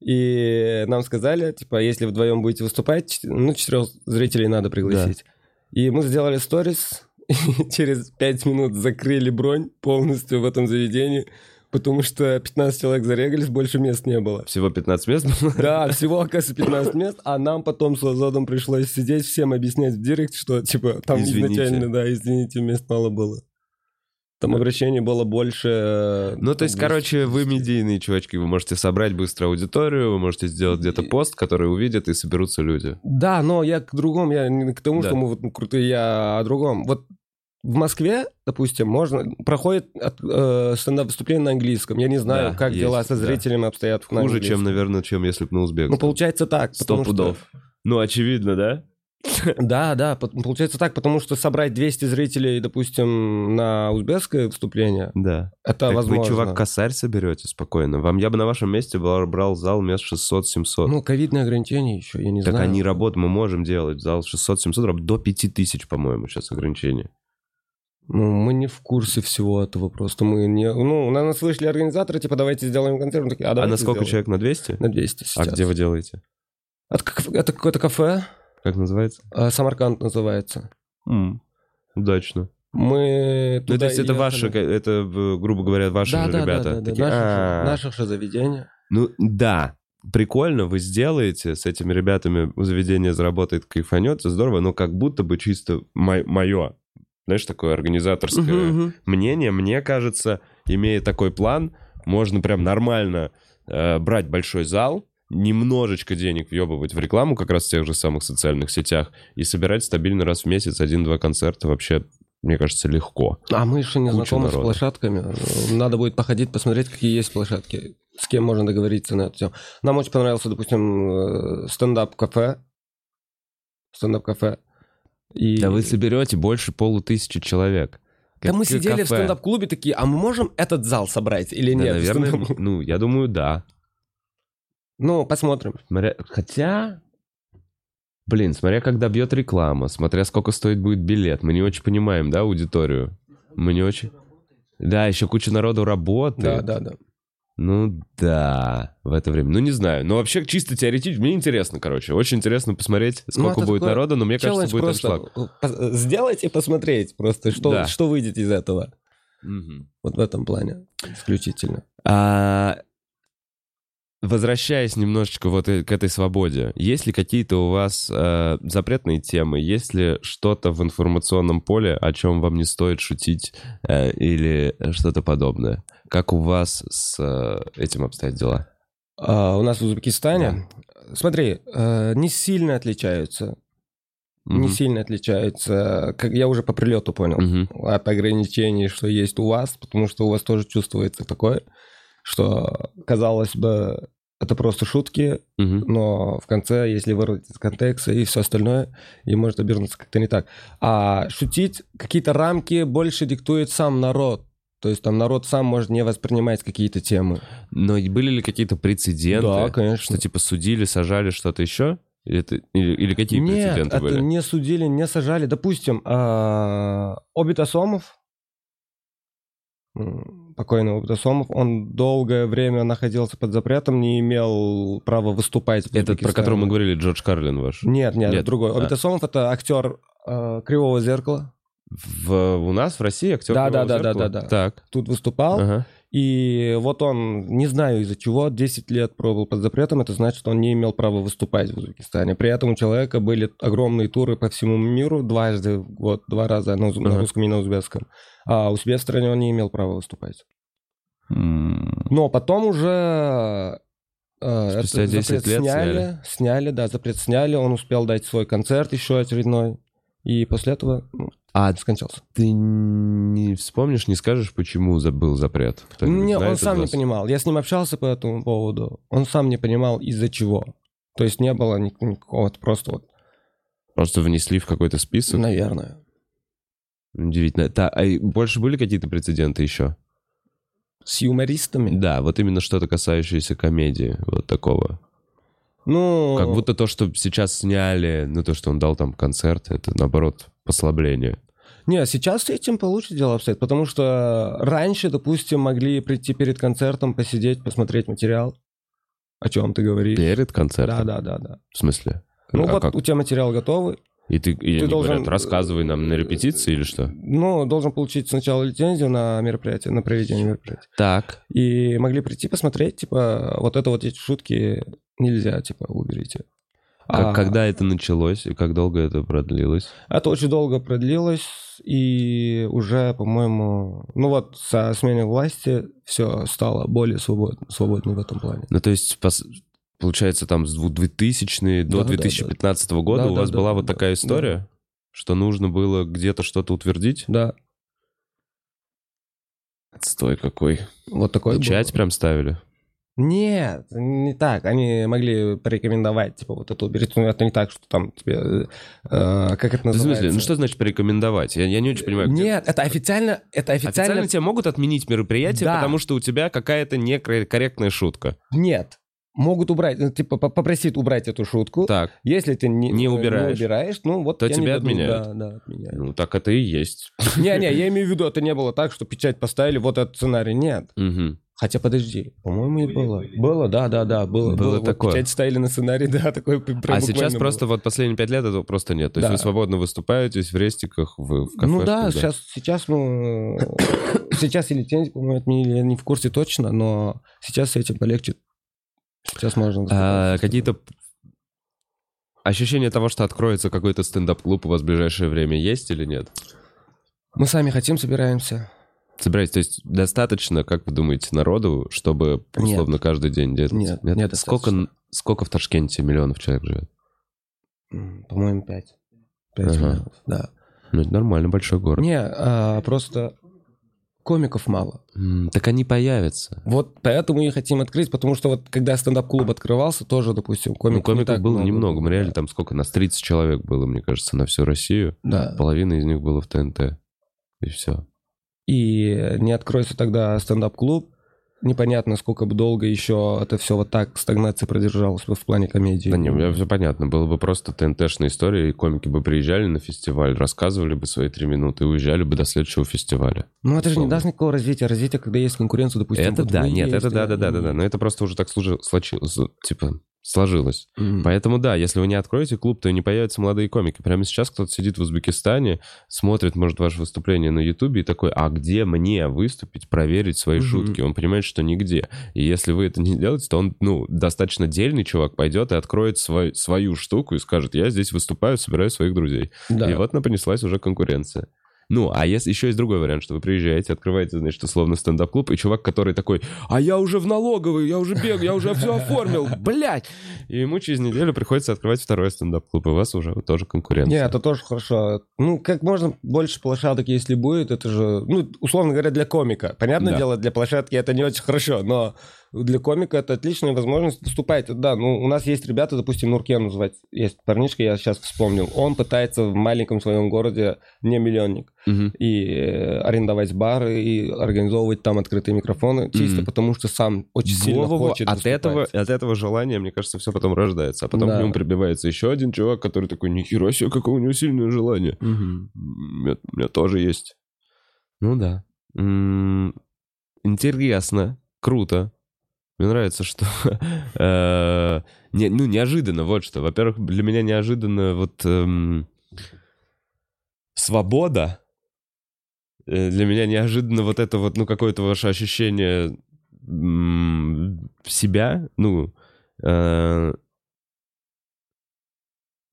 И нам сказали, типа, если вдвоем будете выступать, ну, четырех зрителей надо пригласить. И мы сделали сторис, через пять минут закрыли бронь полностью в этом заведении. потому что 15 человек зарегались, больше мест не было. Всего 15 мест? Да, всего, оказывается, 15 мест, а нам потом с Азодом пришлось сидеть, всем объяснять в директ, что, типа, там Извините. изначально, да, извините, мест мало было. Там обращений было больше... э, Ну, то есть, 200. короче, вы медийные чувачки, вы можете собрать быстро аудиторию, вы можете сделать где-то пост, который увидят, и соберутся люди. Да, но я к другому, я не к тому, Да. что мы вот крутые, я о другом. Вот в Москве, допустим, можно проходит э, стендап-выступление на английском. Я не знаю, Да, как есть, дела со да. зрителями обстоят на Хуже, чем, наверное, чем если бы на узбекском. Ну, получается так. Сто потому что- пудов. Ну, очевидно, да? Да, да, получается так, потому что собрать 200 зрителей, допустим, на узбекское выступление, Да. это Так возможно. вы, чувак, косарь соберете спокойно. Вам я бы на вашем месте брал, зал мест 600-700. Ну, ковидные ограничения еще, я не так знаю. они работают, мы можем делать зал 600-700, раб- до 5000, по-моему, сейчас ограничения. Ну, мы не в курсе всего этого, просто мы не... Ну, на нас вышли организаторы, типа, давайте сделаем концерт. Мы такие, а, А на сколько сделаем. человек? На 200? На 200 А сейчас. где вы делаете? Это, это какое-то кафе, Как называется? а, Самарканд называется. М, Удачно. Мы Ну, туда то есть это ехали. ваши, это, грубо говоря, ваши да, же да, ребята. Да, да, да, Такие, наших, «А, же, наших же заведений. Ну, да, прикольно, вы сделаете, с этими ребятами заведение заработает, кайфанет, здорово, но как будто бы чисто мое, знаешь, такое организаторское Мгм, мгм. мнение, мне кажется, имея такой план, можно прям нормально э, брать большой зал, немножечко денег въебывать в рекламу как раз в тех же самых социальных сетях и собирать стабильно раз в месяц один-два концерта вообще, мне кажется, легко. А мы еще не Куча знакомы с народа. площадками. Надо будет походить, посмотреть, какие есть площадки. С кем можно договориться на эту тему. Нам очень понравился, допустим, э, стендап-кафе. Стендап-кафе. И... Да вы соберете больше полутысячи человек. Да мы Как сидели в кафе. стендап-клубе такие, а мы можем этот зал собрать или Да, нет? наверное, ну, я думаю, да. Ну, посмотрим. Смотря... Хотя... Блин, смотря когда бьет реклама, смотря сколько стоит будет билет. Мы не очень понимаем, да, аудиторию? Мы не очень... Да, еще куча народу работает. Да, да, да. Ну да, в это время. Ну не знаю. Но вообще чисто теоретически, мне интересно, короче. Очень интересно посмотреть, сколько Ну, будет народу, но мне кажется, будет аншлаг. сделать и посмотреть просто, что, Да. что выйдет из этого. Мгм. Вот в этом плане исключительно. А, Возвращаясь немножечко вот к этой свободе, есть ли какие-то у вас э, запретные темы, есть ли что-то в информационном поле, о чем вам не стоит шутить э, или что-то подобное? Как у вас с э, этим обстоят дела? А, у нас в Узбекистане, смотри, э, не сильно отличаются. Не Мгм. сильно отличаются. Как я уже по прилету понял. Мгм. От ограничений, что есть у вас, потому что у вас тоже чувствуется такое, что, казалось бы, это просто шутки, Мгм. но в конце, если вырвать из контекста и все остальное, и может обернуться как-то не так. А шутить какие-то рамки больше диктует сам народ. То есть там народ сам может не воспринимать какие-то темы. Но были ли какие-то прецеденты? Да, конечно. Что типа судили, сажали что-то еще? Или, это- или, или какие Нет, прецеденты это были? не судили, не сажали. Допустим, а, Обит Асомов, м, покойный Обит Асомов, он долгое время находился под запретом, не имел права выступать Этот, про который мы говорили, Джордж Карлин ваш. Нет, нет, Нет. другой. А. Асомов это актер а, Кривого зеркала. В, у нас в России актер Да, да, да, да, да, да. Так. Тут выступал. Ага. И вот он, не знаю из-за чего, 10 лет пробыл под запретом, это значит, что он не имел права выступать в Узбекистане. При этом у человека были огромные туры по всему миру, дважды в год, два раза на, уз- на русском и на узбекском. А у себя в стране он не имел права выступать. Но потом уже... э, Спустя этот 10 запрет лет сняли, сняли. сняли, да, запрет сняли, он успел дать свой концерт еще очередной, и после этого ну, А скончался. ты не вспомнишь, не скажешь, почему забыл запрет? Не, он сам не вас? понимал. Я с ним общался по этому поводу. Он сам не понимал, из-за чего. То есть не было ник- никакого просто вот, Просто внесли в какой-то список? наверное. Удивительно. Та- а больше были какие-то прецеденты еще? С юмористами? Да, вот именно что-то касающееся комедии, вот такого. Ну, Как будто то, что сейчас сняли, ну то, что он дал там концерт, это наоборот послабление. Не, сейчас с этим получше дело обстоит, потому что раньше, допустим, могли прийти перед концертом, посидеть, посмотреть материал. О чем ты говоришь? Перед концертом? Да, да, да, да. В смысле? Ну А вот как? у тебя материал готовый, И ты, и Ты они должен- говорят, рассказывай нам на репетиции или что? Ну, должен получить сначала лицензию на мероприятие, на проведение мероприятия. Так. И могли прийти посмотреть, типа, вот это вот эти шутки нельзя, типа, уберите. Как, А, Когда это началось и как долго это продлилось? Это очень долго продлилось, и уже, по-моему, ну вот со сменой власти все стало более свободно, свободно в этом плане. Ну, то есть, получается, там с 2000 до Да, да, 2015 года Да, у да, вас да, была вот да, такая история, что нужно было где-то что-то утвердить? Да, Отстой какой. вот такой Печать был. прям ставили? Нет, не так. Они могли порекомендовать, типа, вот это уберите. Ну, это не так, что там тебе... э, э, как это В называется? смысле, ну что значит порекомендовать? Я, я не очень понимаю. Нет, это официально... Это официально... Официально тебе могут отменить мероприятие, Да. потому что у тебя какая-то некорректная шутка. Нет. Могут убрать, ну, типа, по- попросить убрать эту шутку. Так, Если ты не, Не э, убираешь. убираешь, ну вот То не тебя дадут. отменяют. Да, да, отменяют. ну так это и есть. Не-не, я имею в виду, это не было так, что печать поставили, вот этот сценарий. Нет. Мгм. Хотя, подожди, по-моему, и было. Было, да, да, да, было. Было Вот такое. печать ставили на сценарий, да, такой прям А сейчас буквально просто было. вот последние пять лет этого просто нет. То есть Да. вы свободно выступаетесь в рестиках, в, в кафешках. Ну да, сейчас, сейчас, ну, сейчас и лицензию, по-моему, отменили, я не в курсе точно, но сейчас с этим полегче. Сейчас можно... А, какие-то ощущения того, что откроется какой-то стендап-клуб у вас в ближайшее время есть или нет? Мы сами хотим, собираемся. Собираетесь, то есть достаточно, как вы думаете, народу, чтобы Нет. условно каждый день делать? Нет, нет, сколько, достаточно. сколько в Ташкенте миллионов человек живет? По-моему, пять. Пять Ага. миллионов, да. Ну, это нормально, большой город. Не, а, просто комиков мало. М, так они появятся. Вот поэтому и хотим открыть, потому что вот когда стендап-клуб открывался, тоже, допустим, Ну, комиков, не комиков так было много немного. Мы реально там сколько? Нас 30 человек было, мне кажется, на всю Россию. Да. Половина из них было в ТНТ. И все. И не откроется тогда стендап-клуб, непонятно, сколько бы долго еще это все вот так, стагнация продержалась бы в плане комедии. Да не, все понятно. Было бы просто ТНТшная история, и комики бы приезжали на фестиваль, рассказывали бы свои три минуты и уезжали бы до следующего фестиваля. Ну, это же не даст никакого развития. Развитие, когда есть конкуренция, допустим. это да, нет, это да, да, да, да, и- да. Но это просто уже так служи- случилось, типа, сложилось. М. Поэтому да, если вы не откроете клуб, то не появятся молодые комики. Прямо сейчас кто-то сидит в Узбекистане, смотрит, может, ваше выступление на Ютубе и такой, а где мне выступить, проверить свои Мгм. шутки? Он понимает, что нигде. И если вы это не делаете, то он, ну, достаточно дельный чувак пойдет и откроет свой- свою штуку и скажет, я здесь выступаю, собираю своих друзей. Да. И вот она понеслась уже конкуренция. Ну, а если еще есть другой вариант, что вы приезжаете, открываете, значит, условно стендап-клуб, и чувак, который такой, а я уже в налоговой, я уже бегаю, я уже все оформил, блядь! И ему через неделю приходится открывать второй стендап-клуб, и у вас уже тоже конкуренция. Не, это тоже хорошо. Ну, как можно больше площадок, если будет, это же, ну, условно говоря, для комика. Понятное Да. дело, для площадки это не очень хорошо, но для комика это отличная возможность выступать. Да, ну, у нас есть ребята, допустим, Нуркен называть, есть парнишка, я сейчас вспомнил. Он пытается в маленьком своем городе, не миллионник, Мгм. и э, арендовать бары, и организовывать там открытые микрофоны, чисто Мгм. потому что сам очень сильно Во-во-во, хочет от выступать. этого, от этого желания, мне кажется, все потом рождается. А потом Да. к нему прибивается еще один чувак, который такой, нихера себе, какое у него сильное желание. Мгм. У меня, у меня тоже есть. Ну да. М, Интересно, круто. Мне нравится, что... э, не- Ну, неожиданно, вот что. Во-первых, для меня неожиданно вот... эм, Свобода. Э, Для меня неожиданно вот это вот, ну, какое-то ваше ощущение себя, ну, э,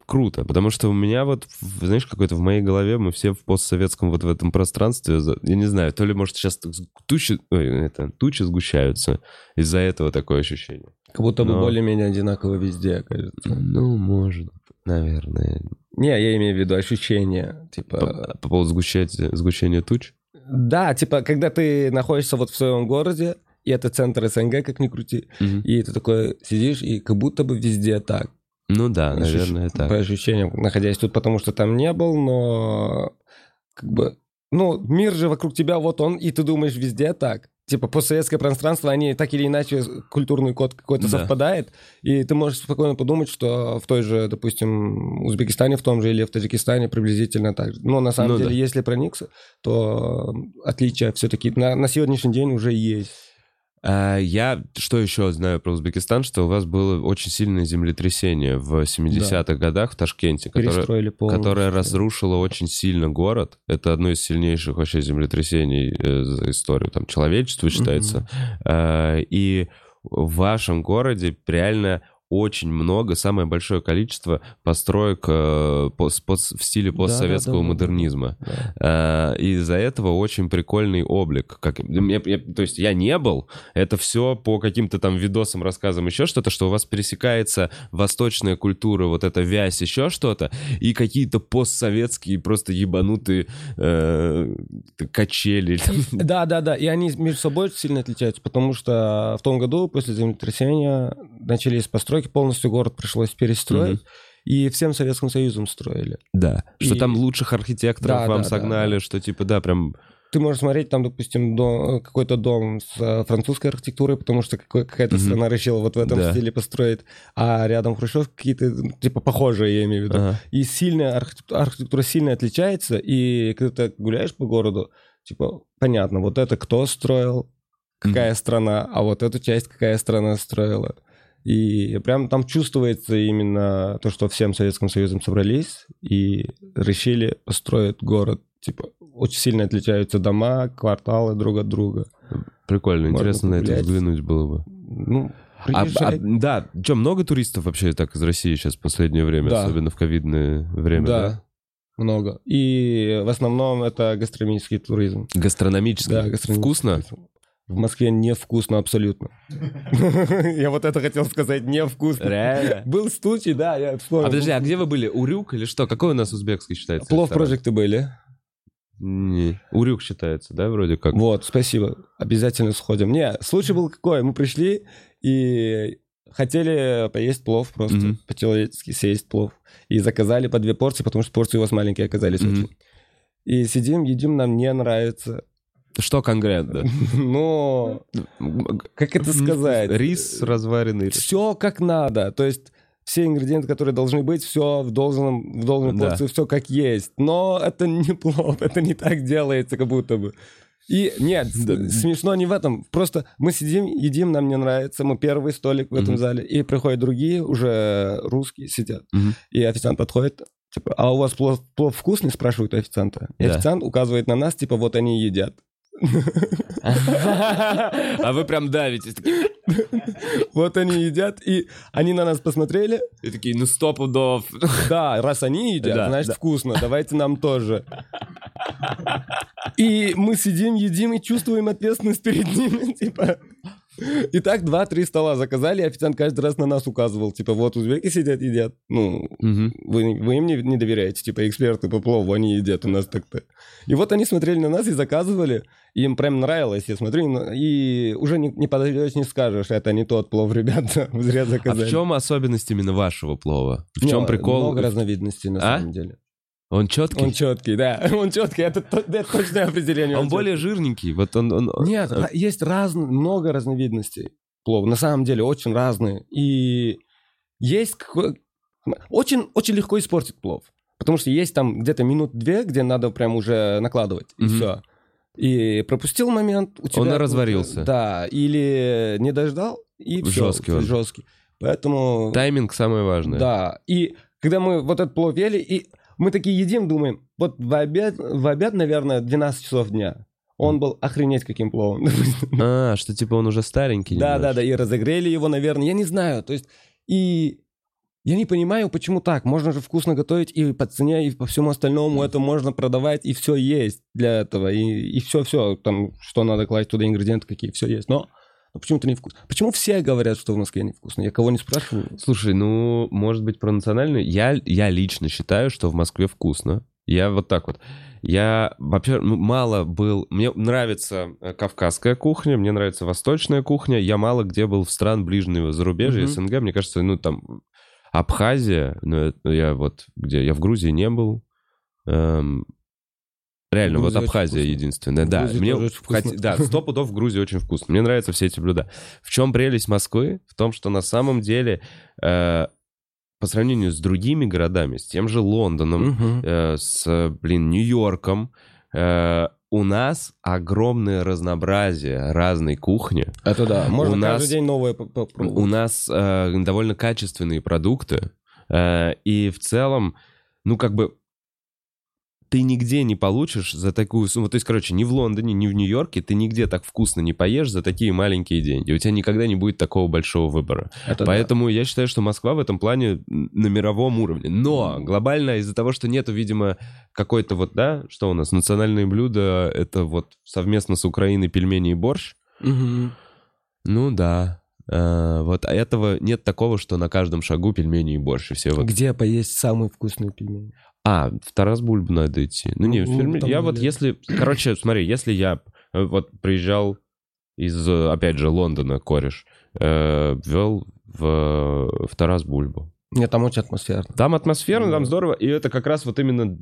круто, потому что у меня вот, знаешь, какой-то в моей голове мы все в постсоветском вот в этом пространстве, я не знаю, то ли, может, сейчас тучи, ой, это, тучи сгущаются, из-за этого такое ощущение. Как будто бы Но- более-менее одинаково везде, кажется. Ну, может, наверное. Не, я имею в виду ощущение, типа... По, по поводу сгущать- сгущения туч? Да, типа, когда ты находишься вот в своем городе, и это центр СНГ, как ни крути, Мгм. и ты такой сидишь, и как будто бы везде так. Ну да, наверное, так. По ощущениям, находясь тут, потому что там не был, но как бы... Ну, мир же вокруг тебя, вот он, и ты думаешь, везде так. Типа, постсоветское пространство, они так или иначе, культурный код какой-то Да. совпадает, и ты можешь спокойно подумать, что в той же, допустим, Узбекистане в том же или в Таджикистане приблизительно так же. Но на самом Ну деле, да. если проникся, то отличия все-таки на, на сегодняшний день уже есть. А, я что еще знаю про Узбекистан, что у вас было очень сильное землетрясение в 70-х годах в Ташкенте, которое, которое разрушило очень сильно город. Это одно из сильнейших вообще землетрясений э, за историю там человечества считается. А, И в вашем городе реально очень много, самое большое количество построек э, пос- пос- в стиле постсоветского Да-да-да-да-да. модернизма. Да. А, и из-за этого очень прикольный облик. Как, я- я- то есть я не был, это все по каким-то там видосам, рассказам, еще что-то, что у вас пересекается восточная культура, вот эта вязь, еще что-то, и какие-то постсоветские просто ебанутые э, качели. Да, да, да. И они между собой сильно отличаются, потому что в том году после землетрясения начались постройки, полностью город пришлось перестроить. Мгм. И всем Советским Союзом строили. Да. Что И- там лучших архитекторов Да, вам да, да, согнали, что типа, да, прям... Ты можешь смотреть там, допустим, дом- какой-то дом с э, французской архитектурой, потому что какая-то Мгм. страна решила вот в этом Да. стиле построить, а рядом Хрущев какие-то, типа, похожие, я имею в виду. ага. И сильная архитектура, архитектура сильно отличается, и когда ты гуляешь по городу, типа, понятно, вот это кто строил, какая страна, а вот эту часть какая страна строила. И прям там чувствуется именно то, что всем Советским Союзом собрались и решили построить город. Типа, очень сильно отличаются дома, кварталы друг от друга. Прикольно, Можно интересно на это погулять. взглянуть было бы. Ну, А, а, да, что, много туристов вообще так из России сейчас в последнее время, Да. особенно в ковидное время, да? да, много. И в основном это гастрономический туризм. Гастрономический. Да, гастрономический Вкусно? туризм. В Москве невкусно абсолютно. Я вот это хотел сказать, невкусно. Реально? Был случай, да, я вспомнил. А подожди, а где вы были? Урюк или что? Какой у нас узбекский считается? Плов прожекты были. Не. Урюк считается, да, вроде как? Вот, спасибо. Обязательно сходим. Не, случай был какой. Мы пришли и хотели поесть плов просто. Мгм. По-человечески съесть плов. И заказали по две порции, потому что порции у вас маленькие оказались Мгм. очень. И сидим, едим, нам не нравится. Что конкретно? Но, как это сказать? Рис разваренный. Все как надо. То есть все ингредиенты, которые должны быть, все в должном, в должной Да. порции, все как есть. Но это не плов, это не так делается, как будто бы. И нет, Да. смешно не в этом. Просто мы сидим, едим, нам не нравится. Мы первый столик в этом зале. И приходят другие, уже русские сидят. И официант подходит, типа, а у вас плов, плов вкусный? Спрашивают у официанта. И Да. официант указывает на нас, типа, вот они едят. А вы прям давите. Вот они едят, и они на нас посмотрели, И такие, ну сто пудов. Да, раз они едят, значит вкусно, давайте нам тоже. И мы сидим, едим и чувствуем ответственность перед ними, типа. И так два-три стола заказали, и официант каждый раз на нас указывал, типа, вот узбеки сидят, едят. Ну, Мгм. вы, вы им не, не доверяете, типа, эксперты по плову, они едят у нас так-то. И вот они смотрели на нас и заказывали, им прям нравилось, я смотрю, ну, и уже не, не подойдешь, не скажешь, это не тот плов, ребята, вы зря А заказали. в чем особенность именно вашего плова? В чем прикол? Много разновидностей, на А? самом деле. Он четкий? Он четкий, да. Он четкий, это, то- это точное определение. Он более жирненький. Вот он... он-. Нет, ра- есть разные, много разновидностей плова. На самом деле очень разные. И есть... Очень, очень легко испортить плов. Потому что есть там где-то минут две, где надо прям уже накладывать, и Мгм. все. И пропустил момент, у тебя... Он разварился. Да, или не дождал, и все. Жесткий он. Жесткий. Поэтому... Тайминг самое важное. Да, и когда мы вот этот плов ели, и мы такие едим, думаем, вот в обед, в обед, наверное, 12 часов дня. Он был охренеть каким пловом. А, что типа он уже старенький Да, да, да, и разогрели его, наверное, я не знаю, то есть, и я не понимаю, почему так. Можно же вкусно готовить и по цене, и по всему остальному это можно продавать, и все есть для этого, и, и все-все, там, что надо класть туда, ингредиенты какие, все есть, но но почему-то невкусно. Почему все говорят, что в Москве невкусно? Я кого не спрашиваю. Слушай, ну, может быть, про национальную. Я, я лично считаю, что в Москве вкусно. Я вот так вот. Я вообще ну, мало был... Мне нравится э, кавказская кухня, мне нравится восточная кухня. Я мало где был в стран ближнего зарубежья, Мгм. СНГ. Мне кажется, ну, там Абхазия, ну, это я вот где... Я в Грузии не был. Эм, Реально, В вот Абхазия вкусно. единственная, да. Мне тоже очень вкусно. хот- да, сто пудов в Грузии очень вкусно. Мне нравятся все эти блюда. В чем прелесть Москвы? В том, что на самом деле э, по сравнению с другими городами, с тем же Лондоном, Мгм. э, с, блин, Нью-Йорком, э, у нас огромное разнообразие разной кухни. Это да. Можно У нас- каждый день новое по- У попробовать. нас э, довольно качественные продукты. э, и в целом, ну, как бы, ты нигде не получишь за такую сумму. То есть, короче, ни в Лондоне, ни в Нью-Йорке ты нигде так вкусно не поешь за такие маленькие деньги. У тебя никогда не будет такого большого выбора. Это да. Поэтому я считаю, что Москва в этом плане на мировом уровне. Но глобально из-за того, что нету, видимо, какой-то вот, да, что у нас, национальные блюда, это вот совместно с Украиной пельмени и борщ. Мгм. Ну да. Э, вот а этого нет такого, что на каждом шагу пельмени и борщ. И все вот... Где поесть самые вкусные пельмени? А, в Тарас Бульбу надо идти. Ну, не, в Ну, пельме- там я вот если... Короче, смотри, если я э, вот приезжал из, э, опять же, Лондона, кореш, э, вел в, в Тарас Бульбу. Нет, там очень атмосферно. Там атмосферно, там Да. здорово, и это как раз вот именно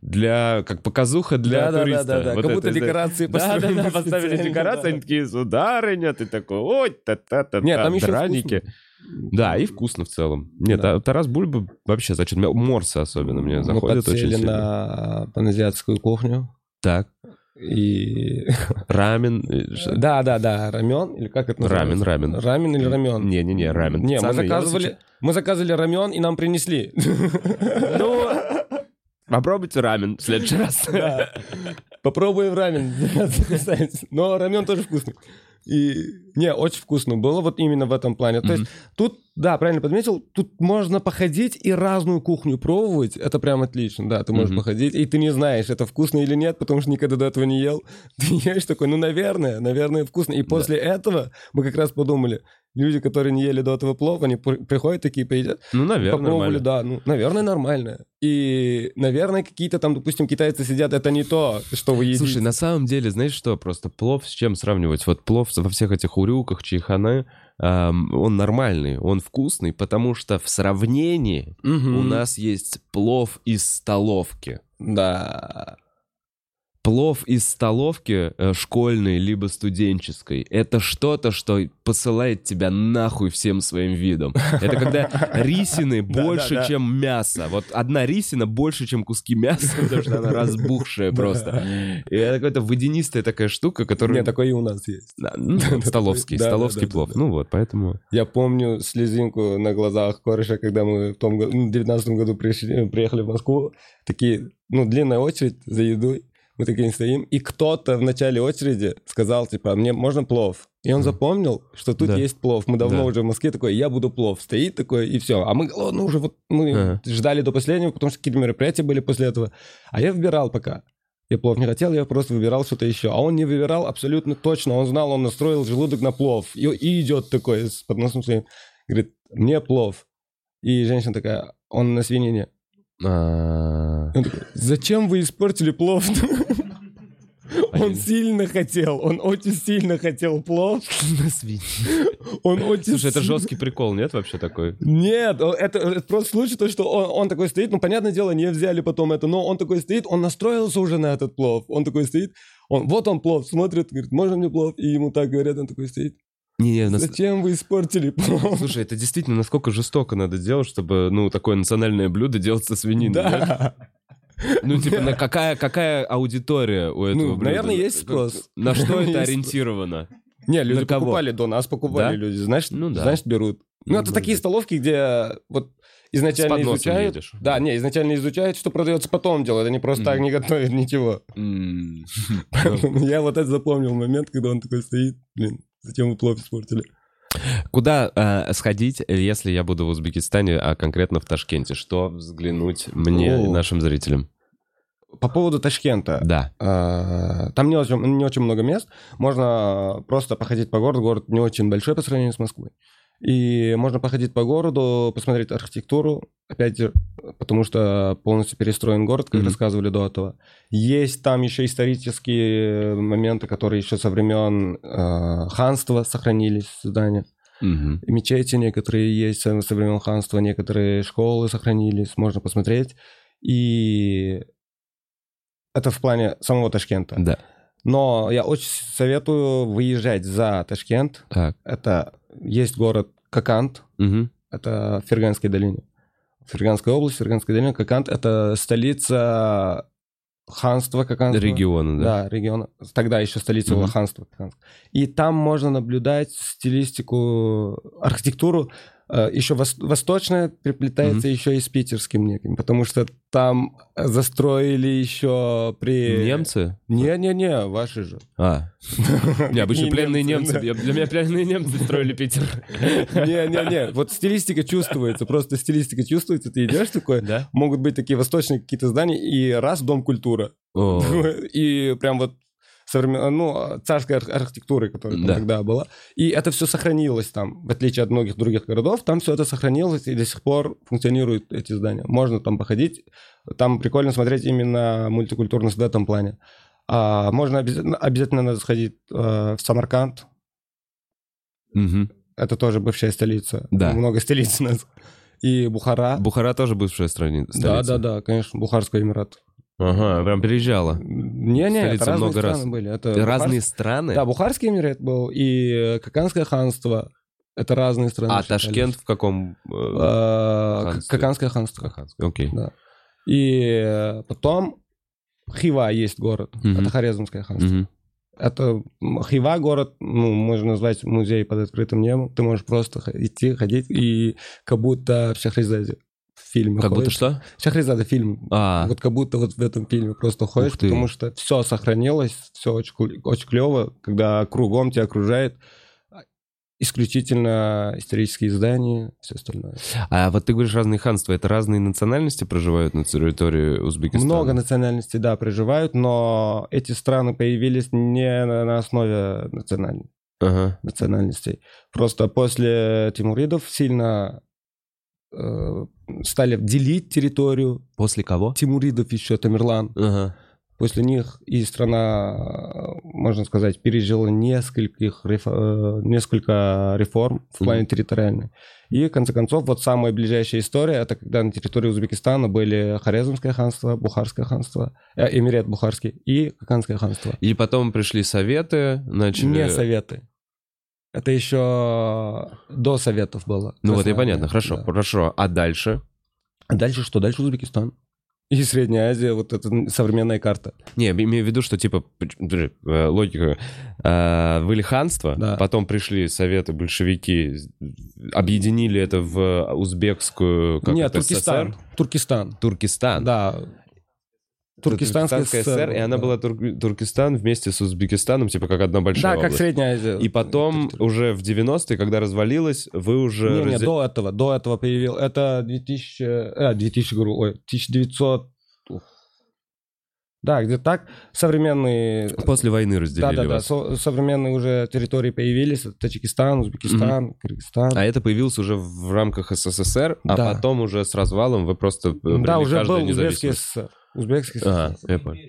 для, как показуха для туриста. Да-да-да-да. Вот Как это, будто это- декорации Да, да, да, поставили декорации, да. они такие, сударыня, ты такой, ой, та-та-та, Нет, там еще драники. вкусно. Да, и вкусно в целом. Нет, Да. а Тарас Бульба вообще зачем? Морсы особенно мне Мы заходят очень сильно. на паназиатскую кухню. Так, И... рамен. э, ш- Да, да, да, рамен, или как это Рамен, называется? рамен. Рамен или рамен? Не-не-не, рамен. Не, мы я заказывали, мы заказывали рамен, и нам принесли. Ну, попробуйте рамен в следующий раз. Да. Попробуем рамен. Но рамен тоже вкусный. И не, очень вкусно было вот именно в этом плане. То есть тут, да, правильно подметил, тут можно походить и разную кухню пробовать. Это прям отлично, да, ты можешь Мгм. походить, и ты не знаешь, это вкусно или нет, потому что никогда до этого не ел. Ты ешь такой, ну, наверное, наверное, вкусно. И после этого мы как раз подумали, люди, которые не ели до этого плов, они при- приходят такие, поедят, Ну, наверное, попробовали, нормально. да, ну, наверное, нормально. И, наверное, какие-то там, допустим, китайцы сидят, это не то, что вы едите. Слушай, на самом деле, знаешь что, просто плов с чем сравнивать? Вот плов во всех этих урюках, чайханы, ам, он нормальный, он вкусный, потому что в сравнении Мгм. у нас есть плов из столовки. Да. Плов из столовки э, школьной либо студенческой — это что-то, что посылает тебя нахуй всем своим видом. Это когда рисины больше, чем мясо. Вот одна рисина больше, чем куски мяса, потому что она разбухшая просто. И это какая-то водянистая такая штука, которая... Нет, такое и у нас есть. Столовский, столовский плов. Ну вот, поэтому... Я помню слезинку на глазах кореша, когда мы в том году, ну, в 19 году приехали в Москву. Такие, ну, длинная очередь за едой. Мы такие стоим, и кто-то в начале очереди сказал, типа, «А мне можно плов? И он запомнил, что тут Да. есть плов. Мы давно Да. уже в Москве такой, я буду плов. Стоит такой, и все. А мы голодны уже, вот мы Ага. ждали до последнего, потому что какие-то мероприятия были после этого. А я выбирал пока. Я плов не хотел, я просто выбирал что-то еще. А он не выбирал абсолютно точно. Он знал, он настроил желудок на плов. И, и идет такой с подносом своим. Говорит, мне плов. И женщина такая, он на свинине. А, зачем вы испортили плов? Он сильно хотел, он очень сильно хотел плов. На свиньи. Он очень Слушай, это жесткий прикол, нет, вообще такой? Нет, это, это просто случай, то, что он, он такой стоит, ну, понятное дело, не взяли потом это, но он такой стоит, он настроился уже на этот плов. Он такой стоит, он, вот он плов, смотрит, говорит, можно мне плов? И ему так говорят, он такой стоит, Не, нас- зачем вы испортили плов? Слушай, это действительно насколько жестоко надо делать, чтобы, ну, такое национальное блюдо делать со свининой. Да. Ну, типа, на какая, какая аудитория у этого Ну, блюда? наверное, есть спрос. На что это ориентировано? Не, люди На кого? покупали до нас, покупали Да? люди, значит, Ну да. значит, берут. Ну, Ну, это такие быть. столовки, где вот изначально изучают. едешь. Да, не, изначально изучают, что продается, потом делают. Они просто так не готовят ничего. Я вот это запомнил момент, когда он такой стоит. Блин, зачем вы плов испортили? Куда э, сходить, если я буду в Узбекистане, а конкретно в Ташкенте? Что взглянуть мне и нашим зрителям? По поводу Ташкента. Да. А, Там не очень, не очень много мест. Можно просто походить по городу. Город не очень большой по сравнению с Москвой. И можно походить по городу, посмотреть архитектуру. Опять же, потому что полностью перестроен город, как Мгм. рассказывали до этого. Есть там еще исторические моменты, которые еще со времен э, ханства сохранились здания. Мгм. И мечети некоторые есть со времен ханства, некоторые школы сохранились, можно посмотреть. И это в плане самого Ташкента. Да. Но я очень советую выезжать за Ташкент. Так. Это есть город Какант, Мгм. это в Ферганской долине. Ферганская область, Ферганская долина, Какант — это столица ханство Каканского. Региона, да. Да, региона. Тогда еще столица была Мгм. ханство. Каканск. И там можно наблюдать стилистику, архитектуру, еще вос- восточная приплетается еще и с питерским неким, потому что там застроили еще при... Немцы? Не-не-не, ваши же. А. Не пленные немцы, Для меня пленные немцы строили Питер. Не-не-не, вот стилистика чувствуется, просто стилистика чувствуется, ты идешь такой, могут быть такие восточные какие-то здания, и раз дом культура. И прям вот современ... ну, царской ар- архитектуры, которая там Да. тогда была. И это все сохранилось там, в отличие от многих других городов, там все это сохранилось, и до сих пор функционируют эти здания. Можно там походить, там прикольно смотреть именно мультикультурность в этом плане. А можно обязательно, обязательно надо сходить э, в Самарканд, мгм. это тоже бывшая столица. Да. Много столиц у нас. И Бухара. Бухара тоже бывшая страни- Да, столица. да, да, конечно, Бухарский Эмират. Ага, прям переезжала. Не-не, это разные много раз. страны были. Это Разные Бухарск- страны? Да, Бухарский Эмират был и Каканское ханство. Это разные страны. А считались. Ташкент в каком? э, ханстве? Каканское ханство. Каханском? Окей. Да. И э, потом Хива есть город. Мгм. Это Хорезмское ханство. Мгм. Это Хива город, ну, можно назвать музей под открытым небом. Ты можешь просто идти, ходить, и как будто в Шахризаде в фильме Как будто ходишь. что? Шахризада фильм. А, Вот как будто вот в этом фильме просто ходишь, потому что все сохранилось, все очень, очень клево, когда кругом тебя окружает исключительно исторические здания, все остальное. а вот ты говоришь разные ханства, это разные национальности проживают на территории Узбекистана? Много национальностей, да, проживают, но эти страны появились не на, основе национальной, Ага. национальностей. Просто после Тимуридов сильно стали делить территорию. После кого? Тимуридов еще, Тамерлан. Ага. После них и страна, э, можно сказать, пережила нескольких, э, несколько реформ в плане Мгм. территориальной. И, в конце концов, вот самая ближайшая история, это когда на территории Узбекистана были Хорезмское ханство, Бухарское ханство, э, Эмират Бухарский и Каканское ханство. И потом пришли советы, начали... Не советы. Это еще до советов было. Ну вот и понятно, хорошо, да. хорошо. А дальше? А дальше что? Дальше Узбекистан. И Средняя Азия, вот это современная карта. Не, я имею в виду, что типа подожди, э, логика. э, Были ханства, Да. потом пришли советы, большевики, объединили это в узбекскую... Как Нет, это, Туркестан. СССР? Туркестан. Туркестан. Да. Туркестанская Туркестанская ССР, и она да. была Тур- Туркестан вместе с Узбекистаном, типа как одна большая Да, как область. Средняя Азия. И потом уже в 90-е, когда развалилось, вы уже... Не, не, разде- до этого, до этого появил. Это 2000, э, 2000, говорю, ой, 1900... ух. Да, где так. Современные... После войны разделили Да-да-да, вас. со- современные уже территории появились. Это Таджикистан, Узбекистан, Кыргызстан. А это появилось уже в рамках СССР, а Да. потом уже с развалом вы просто... да, обрели уже был Узбекский. СССР. Узбекский СССР. я понял.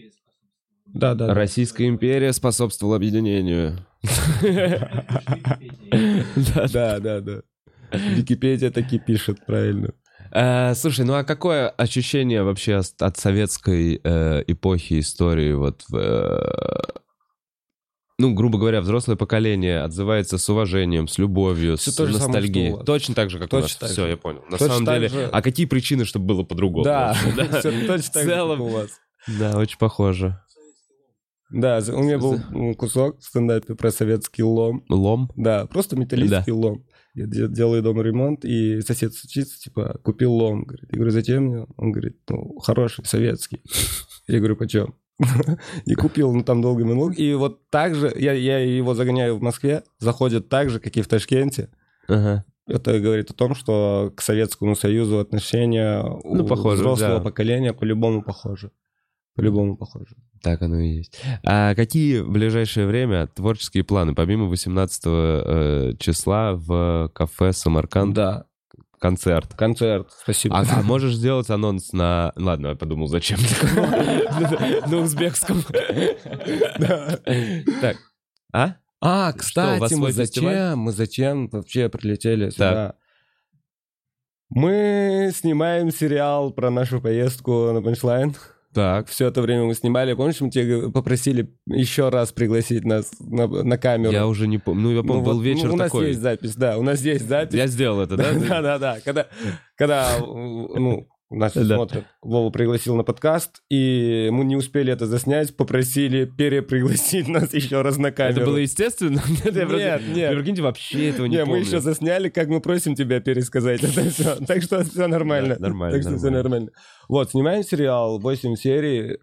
Да, да. да. Российская империя способствовала объединению. Да, да, да. Википедия таки пишет, правильно. Э, Слушай, ну а какое ощущение вообще от- от советской э, эпохи истории вот в, э, ну, грубо говоря, взрослое поколение отзывается с уважением, с любовью, Всё с то же самое, ностальгией. у вас. Точно так же, как у Точно нас. так Все, же. я понял. На Точно самом деле, же. а какие причины, чтобы было по-другому? Да, всё точно так же, как у вас. Да, очень похоже. Да, у меня был кусок в стендапе про советский лом. Лом? Да, просто металлический лом. Я де- делаю дома ремонт, и сосед стучится, типа, купил лом. Говорит. Я говорю, зачем мне? Он говорит, ну, хороший, советский. Я говорю, почем? И купил, ну, там долго монолог. И вот так же, я, я его загоняю в Москве, заходит так же, как и в Ташкенте. Ага. Это говорит о том, что к Советскому Союзу отношения у Ну, похоже, взрослого да. поколения по-любому похожи. По-любому похожи. Так оно и есть. А какие в ближайшее время творческие планы, помимо 18 э, числа в кафе Самарканд Да, концерт? концерт, спасибо. А, а можешь сделать анонс на... Ладно, я подумал, зачем? На узбекском. Так. А? А, кстати, мы зачем, мы зачем вообще прилетели сюда? Мы снимаем сериал про нашу поездку на Панчлайн. Так. Все это время мы снимали. Помнишь, мы тебя попросили еще раз пригласить нас на, на камеру? Я уже не помню. Ну, я помню, Ну был вот, вечер ну, у нас такой. есть запись, да, у нас есть запись. Я сделал это, да? Да, да, да. Когда, когда, ну, нас Да. смотрят. Вова пригласил на подкаст, и мы не успели это заснять, попросили перепригласить нас еще раз на камеру. Это было естественно? Нет, нет. Прикиньте, вообще этого не Не, мы еще засняли, как мы просим тебя пересказать это все. Так что все нормально. Нормально, Так что все нормально. нормально. Вот, снимаем сериал, 8 серий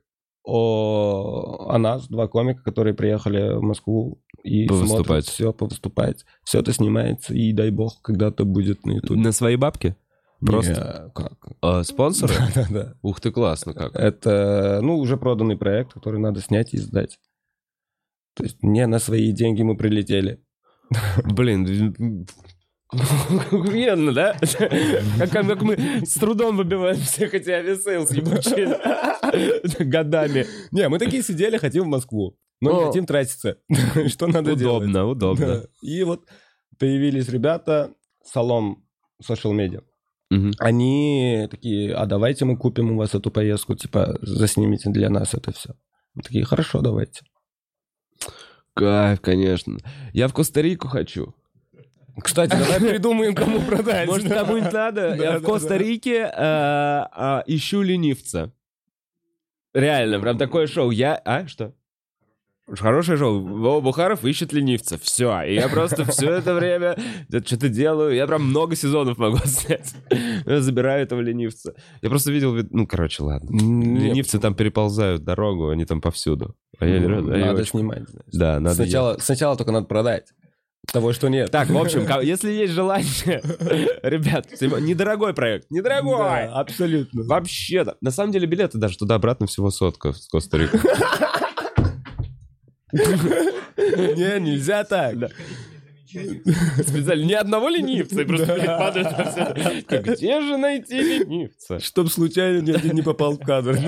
о, о нас, два комика, которые приехали в Москву и Повыступать. смотрят все, повыступать. Все это снимается, и дай бог, когда-то будет на YouTube. На свои бабки? Просто Не, как? А, спонсоры? Да-да. Ух ты, классно как. Это, ну, уже проданный проект, который надо снять и сдать. То есть не на свои деньги мы прилетели. Блин, охуенно, да? Как, как мы с трудом выбиваем всех эти Aviasales ебучие годами. Не, мы такие сидели, хотим в Москву. Но не хотим тратиться. Что надо делать? Удобно, удобно. Да. И вот появились ребята, Салом Social Media. Мгм. Они такие, а давайте мы купим у вас эту поездку, типа, заснимите для нас это все. Мы такие, хорошо, давайте. Кайф, конечно. Я в Коста-Рику хочу. Кстати, давай придумаем, кому продать. Может, кому-нибудь надо? Да, Я в Коста-Рике э, а, ищу ленивца. Реально, прям такое шоу. Я... А, что? Хорошее шоу. Вова Бухаров ищет ленивца. Все. И я просто все это время что-то делаю. Я прям много сезонов могу снять. Я забираю этого ленивца. Я просто видел... вид- Ну, короче, ладно. Ленивцы там переползают дорогу, они там повсюду. А я, я Надо очень- снимать. Да, надо... Сначала, сначала только надо продать. Того, что нет. Так, в общем, если есть желание, ребят, недорогой проект, недорогой. Да, абсолютно. Вообще-то. На самом деле билеты даже туда-обратно всего сотка с Коста-Рики. Не, нельзя так. Специально ни одного ленивца, и просто. Так Где же найти ленивца? Чтоб случайно ни один не попал в кадр.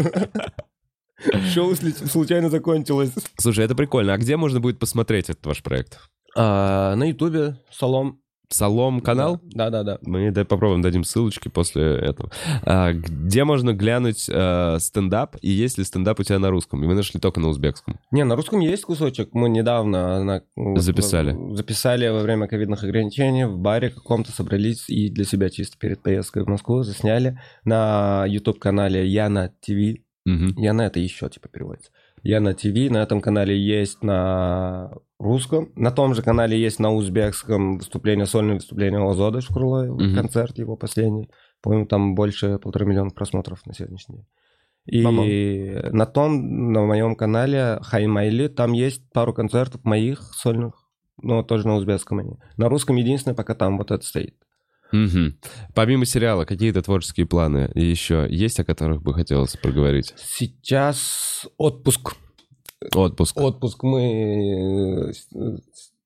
Шоу случайно закончилось. Слушай, это прикольно. А где можно будет посмотреть этот ваш проект? А, на ютубе Солом. Салом канал? Да, да, да. Мы дай попробуем, дадим ссылочки после этого. А, где можно глянуть э, стендап? И есть ли стендап у тебя на русском? И мы нашли только на узбекском. Не, на русском есть кусочек. Мы недавно на- Записали. записали во время ковидных ограничений в баре каком-то собрались и для себя чисто перед поездкой в Москву засняли на YouTube-канале Яна ТВ. Мгм. Яна это еще типа переводится. Яна ТВ. На этом канале есть на русском. На том же канале есть на узбекском выступление, сольное выступление Озода Шкурлоева, Мгм. концерт его последний. По-моему, там больше полутора миллиона просмотров на сегодняшний день. И По-моему. на том, на моем канале Хаймайли, там есть пару концертов моих сольных, но тоже на узбекском они. На русском единственное, пока там вот это стоит. Мгм. Помимо сериала, какие-то творческие планы еще есть, о которых бы хотелось проговорить? Сейчас отпуск. Отпуск. Отпуск мы э,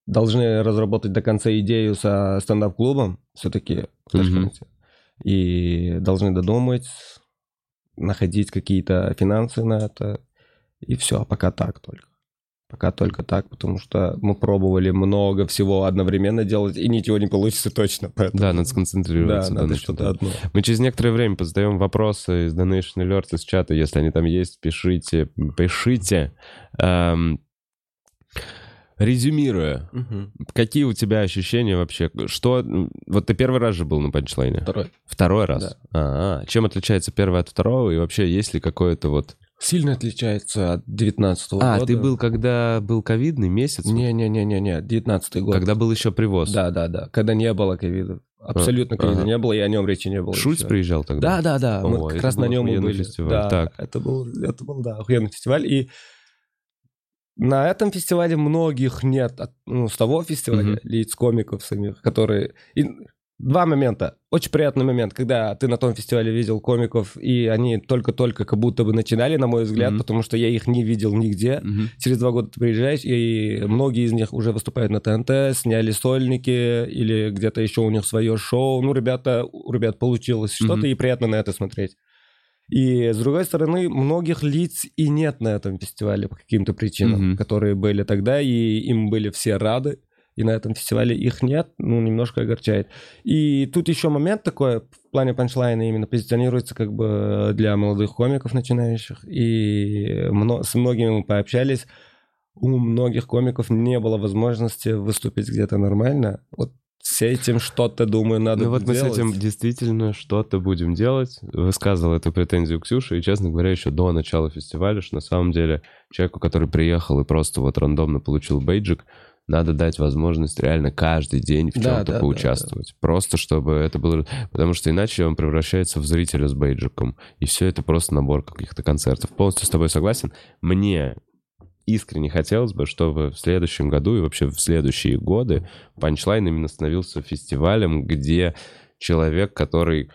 должны разработать до конца идею со стендап-клубом все-таки в. Ташкенте. И должны додумать, находить какие-то финансы на это. И все, пока так только. Пока только так, потому что мы пробовали много всего одновременно делать, и ничего не получится точно. Поэтому, Да, надо да, сконцентрироваться. надо на что-то одно. Мы через некоторое время позадаем вопросы из Donation Alerts из чата. Если они там есть, пишите. Пишите. Эм, резюмируя, Мгм. какие у тебя ощущения вообще? Что... Вот ты первый раз же был на панчлайне? Второй. Второй раз? А, чем отличается первый от второго? И вообще, есть ли какое-то вот... Сильно отличается от 19 А, года. ты был, когда был ковидный месяц? Не-не-не-не-не, 19 год. Когда был еще привоз? Да, да, да. Когда не было ковида. Абсолютно А, ковида ага. не было, и о нем речи не было. Шульц еще. приезжал тогда? Да, да, да. Мы как раз на нем и были. фестиваль. Да, Так. это был, это был, да, охуенный фестиваль. И на этом фестивале многих нет, ну, с того фестиваля, Мгм. лиц комиков самих, которые... И два момента. Очень приятный момент, когда ты на том фестивале видел комиков, и они только-только как будто бы начинали, на мой взгляд, Мгм. потому что я их не видел нигде. Мгм. Через два года ты приезжаешь, и многие из них уже выступают на ТНТ, сняли сольники, или где-то еще у них свое шоу. Ну, ребята, у ребят получилось что-то, Мгм. и приятно на это смотреть. И, с другой стороны, многих лиц и нет на этом фестивале по каким-то причинам, Мгм. которые были тогда, и им были все рады. И на этом фестивале их нет, ну, немножко огорчает. И тут еще момент такой, в плане панчлайна именно позиционируется как бы для молодых комиков начинающих. И с многими мы пообщались. У многих комиков не было возможности выступить где-то нормально. Вот с этим что-то, думаю, надо Ну вот мы с делать. этим действительно что-то будем делать. Высказывал эту претензию Ксюше, и, честно говоря, еще до начала фестиваля, что на самом деле человеку, который приехал и просто вот рандомно получил бейджик, надо дать возможность реально каждый день в Да, чем-то да, да, поучаствовать. Просто чтобы это было... Потому что иначе он превращается в зрителя с бейджиком. И все это просто набор каких-то концертов. Полностью с тобой согласен. Мне искренне хотелось бы, чтобы в следующем году и вообще в следующие годы Панчлайн именно становился фестивалем, где человек, который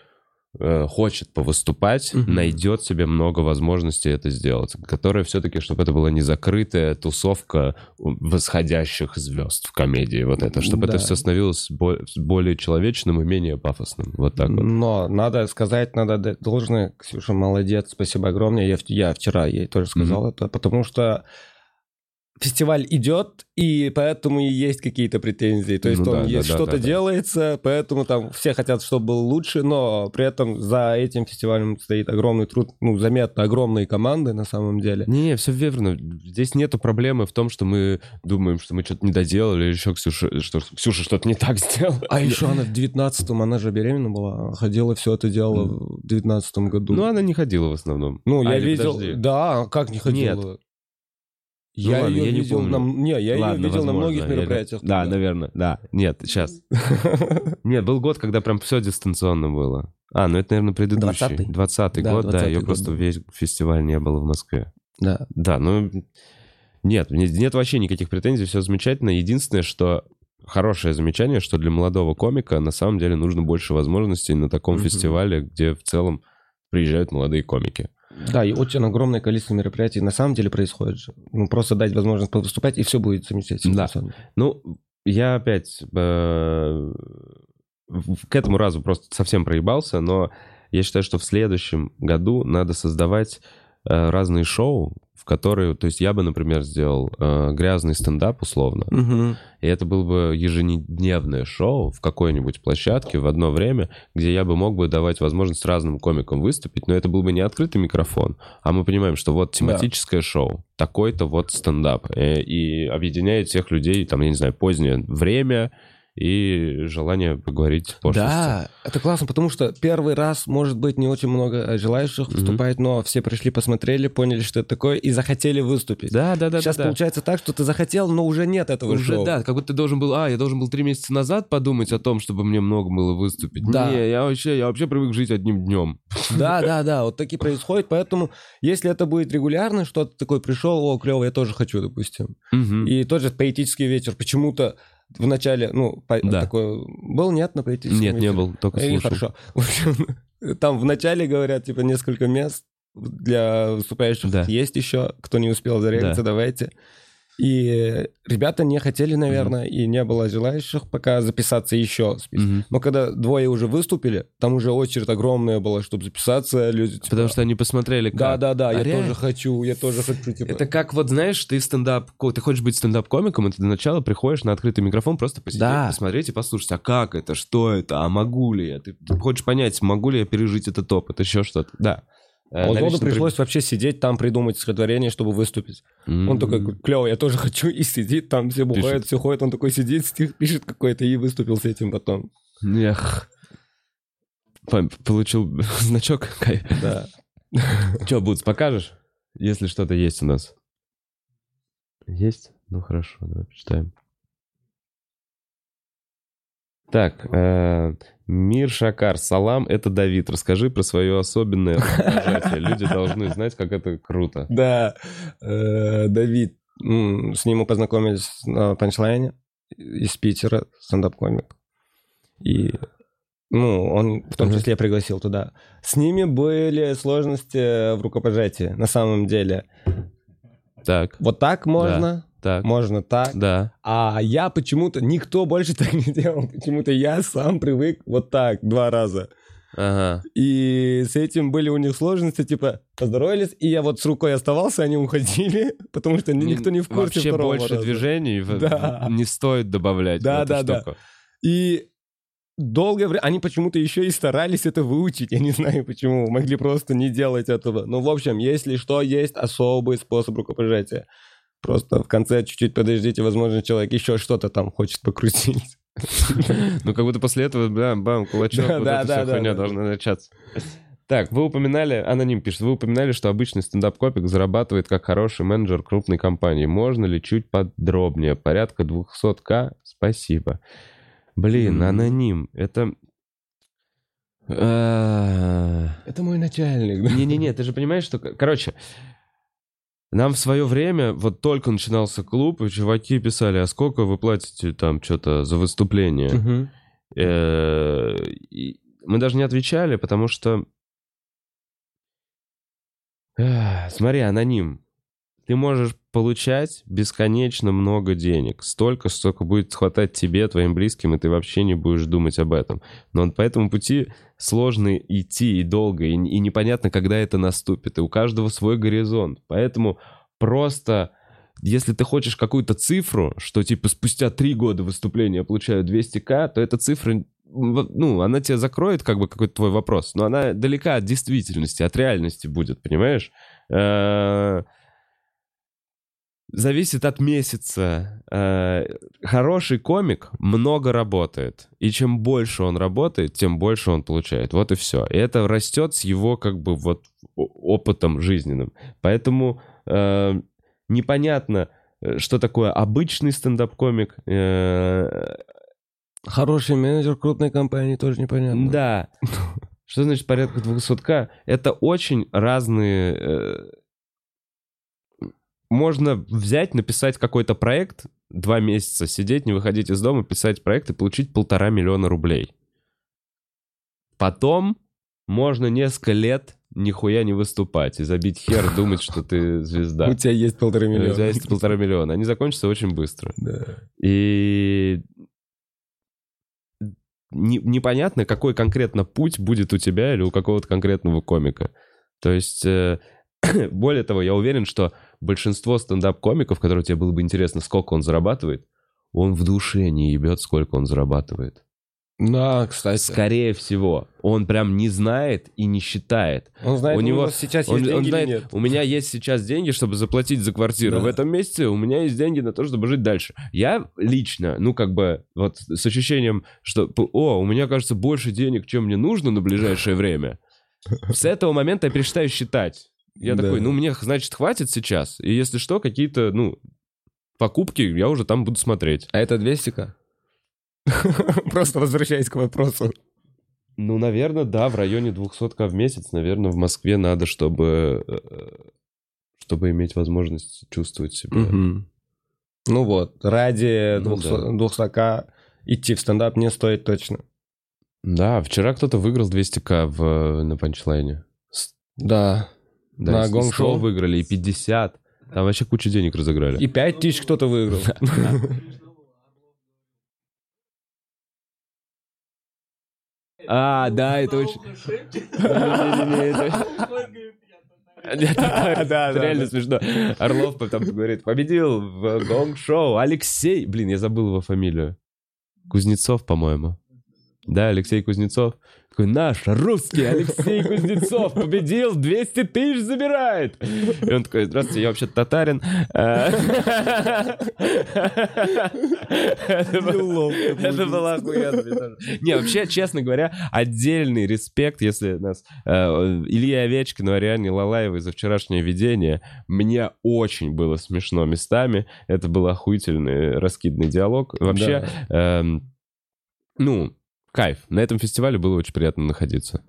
хочет повыступать, Мгм. найдет себе много возможностей это сделать. Которая все-таки, чтобы это была не закрытая тусовка восходящих звезд в комедии. Вот это. Чтобы Да. это все становилось бо- более человечным и менее пафосным. Вот так вот. Но надо сказать, надо должное. Ксюша молодец, спасибо огромное. Я, я вчера ей тоже сказал это, потому что фестиваль идет, и поэтому и есть какие-то претензии. То есть Ну он да, есть да, что-то да, да. делается, поэтому там все хотят, чтобы был лучше, но при этом за этим фестивалем стоит огромный труд, ну, заметно огромные команды на самом деле. Не, все верно. Здесь нету проблемы в том, что мы думаем, что мы что-то не доделали, или еще Ксюша, что Ксюша что-то не так сделала. А еще она в 19-м, она же беременна была, ходила, все это делала в 19 году. Ну, она не ходила в основном. Ну, А, я или видел, подожди. да, как не ходила? Я ладно, ее я не видел помню. на, не, я ее Ладно, видел на возможно, многих я- мероприятиях. Да, тогда. наверное, да. Нет, сейчас. Нет, был год, когда прям все дистанционно было. А, ну это, наверное, предыдущий. 20-й? 20-й Да, год, да, 20-й ее год просто весь фестиваль не было в Москве. Да. Да, ну... Нет, не- нет вообще никаких претензий, все замечательно. Единственное, что хорошее замечание, что для молодого комика на самом деле нужно больше возможностей на таком Мгм. фестивале, где в целом приезжают молодые комики. Да, и очень огромное количество мероприятий на самом деле происходит же. Ну, просто дать возможность выступать, и все будет замечательно. Да. Ну, я опять э, к этому разу просто совсем проебался, но я считаю, что в следующем году надо создавать э, разные шоу, в которые, то есть я бы, например, сделал э, грязный стендап условно, Мгм. и это было бы еженедневное шоу в какой-нибудь площадке в одно время, где я бы мог бы давать возможность разным комикам выступить, но это был бы не открытый микрофон, а мы понимаем, что вот тематическое шоу, такой-то вот стендап, э, и объединяет всех людей, там, я не знаю, позднее время и желание поговорить пошлости. Да, это классно, потому что первый раз, может быть, не очень много желающих Мгм. выступать, но все пришли, посмотрели, поняли, что это такое, и захотели выступить. Да, да, да. Сейчас да, да. получается так, что ты захотел, но уже нет этого Уже, шоу. да, как будто ты должен был, а, я должен был три месяца назад подумать о том, чтобы мне много было выступить. Да. Не, я вообще, я вообще привык жить одним днем. Да, да, да, вот таки происходит, поэтому если это будет регулярно, что-то такое пришел, о, клево, я тоже хочу, допустим. И тот же поэтический вечер, почему-то в начале, ну, по- Да. такой был, нет, на поэтическом Нет, не вечере? был, только И слушал. хорошо. В общем, там в начале говорят, типа, несколько мест для выступающих Да. есть еще, кто не успел зарегаться, Да. давайте. И ребята не хотели, наверное, и не было желающих пока записаться еще. Мгм. Но когда двое уже выступили, там уже очередь огромная была, чтобы записаться, люди типа, Потому что они посмотрели, как. Да, да, да, А я реально? тоже хочу, я тоже хочу, типа. Это как вот, знаешь, ты стендап, ты хочешь быть стендап-комиком, и ты для начала приходишь на открытый микрофон просто посидеть, Да. посмотреть и послушать, а как это, что это, а могу ли я? Ты, ты хочешь понять, могу ли я пережить этот опыт, еще что-то. Да. Э, Зоду личном пришлось вообще сидеть там, придумать стихотворение, чтобы выступить. при- Он такой, клево, я тоже хочу, и сидит, там все бухают, Пишет. все ходят, он такой сидит, стих пишет какой-то, и выступил с этим потом. Эх. Получил значок. Кай. Да. Че, Бутс, покажешь? Если что-то есть у нас. Есть? Ну хорошо, давай почитаем. Так, э, Мир Шакар, салам, это Давид. Расскажи про свое особенное рукопожатие. Люди должны знать, как это круто. Да, э, Давид, с ним мы познакомились на панчлайне из Питера, стендап-комик. И, ну, он в том числе пригласил туда. С ними были сложности в рукопожатии, на самом деле. Так, Вот так можно, так, можно так. да. А я почему-то, никто больше так не делал. Почему-то я сам привык вот так два раза. Ага. И с этим были у них сложности, типа, поздоровались, и я вот с рукой оставался, они уходили, потому что ни- никто не в курсе Вообще второго больше раза. движений Да. не стоит добавлять Да, да, да. штуку. И долгое время, они почему-то еще и старались это выучить, я не знаю почему, могли просто не делать этого. Ну, в общем, если что, есть особый способ рукопожатия. Просто в конце чуть-чуть подождите, возможно, человек еще что-то там хочет покрутить. Ну, как будто после этого, да, бам, кулачок, вот эта вся хуйня должна начаться. Так, вы упоминали, аноним пишет, вы упоминали, что обычный стендап-копик зарабатывает как хороший менеджер крупной компании. Можно ли чуть подробнее? Порядка 200к? Спасибо. Блин, аноним, это... Э, Это мой начальник. Не-не-не, ты же понимаешь, что... Короче, нам в свое время, вот только начинался клуб, и чуваки писали, а сколько вы платите там что-то за выступление? Э, Мы даже не отвечали, потому что... Смотри, аноним. Ты можешь получать бесконечно много денег. Столько, столько будет хватать тебе, твоим близким, и ты вообще не будешь думать об этом. Но по этому пути сложно идти и долго, и, и непонятно, когда это наступит. И у каждого свой горизонт. Поэтому просто, если ты хочешь какую-то цифру, что типа спустя три года выступления я получаю 200к, то эта цифра, ну, она тебе закроет как бы какой-то твой вопрос, но она далека от действительности, от реальности будет, понимаешь? Зависит от месяца. Э, Хороший комик много работает. И чем больше он работает, тем больше он получает. Вот и все. И это растет с его как бы вот опытом жизненным. Поэтому э, непонятно, э, что такое обычный стендап-комик. Э, Хороший менеджер крупной компании тоже непонятно. Да. Что значит порядка 200к? Это очень разные... Можно взять, написать какой-то проект, два месяца сидеть, не выходить из дома, писать проект и получить полтора миллиона рублей. Потом можно несколько лет нихуя не выступать и забить хер, думать, что ты звезда. У тебя есть полтора У тебя миллиона. есть полтора миллиона. Они закончатся очень быстро. Да. И не- непонятно, какой конкретно путь будет у тебя или у какого-то конкретного комика. То есть, э, более того, я уверен, что большинство стендап-комиков, которые тебе было бы интересно, сколько он зарабатывает, он в душе не ебет, сколько он зарабатывает. Да, кстати. Скорее всего, он прям не знает и не считает. Он знает, у у него- него сейчас Он, есть он деньги знает, или нет. у меня есть сейчас деньги, чтобы заплатить за квартиру. Да. В этом месяце у меня есть деньги на то, чтобы жить дальше. Я лично, ну, как бы, вот с ощущением, что, о, у меня, кажется, больше денег, чем мне нужно на ближайшее время. С этого момента я перестаю считать. Я Да. такой, ну, мне, значит, хватит сейчас. И если что, какие-то, ну, покупки я уже там буду смотреть. А это 200к? Просто возвращаясь к вопросу. Ну, наверное, да, в районе 200к в месяц, наверное, в Москве надо, чтобы, э, чтобы иметь возможность чувствовать себя. Ну вот, ради Ну 200 200к идти в стендап не стоит точно. Да, вчера кто-то выиграл 200к в, на панчлайне. Да. Да, На гонг-шоу? 100 выиграли, и 50. Там вообще кучу денег разыграли. И 5 тысяч кто-то выиграл. А, да, это очень... Это- да, реально смешно. Орлов потом говорит, победил в гонг-шоу Алексей. Блин, я забыл его фамилию. Кузнецов, по-моему. Да, Алексей Кузнецов. Такой, наш русский Алексей Кузнецов победил, 200 тысяч забирает. И он такой, здравствуйте, я вообще татарин. Это было- охуенно. Не, вообще, честно говоря, отдельный респект, если нас... э, Илья Овечкин, Ариане Лалаевой за вчерашнее видение. Мне очень было смешно местами. Это был охуительный раскидный диалог. Вообще, эм, ну, кайф. На этом фестивале было очень приятно находиться.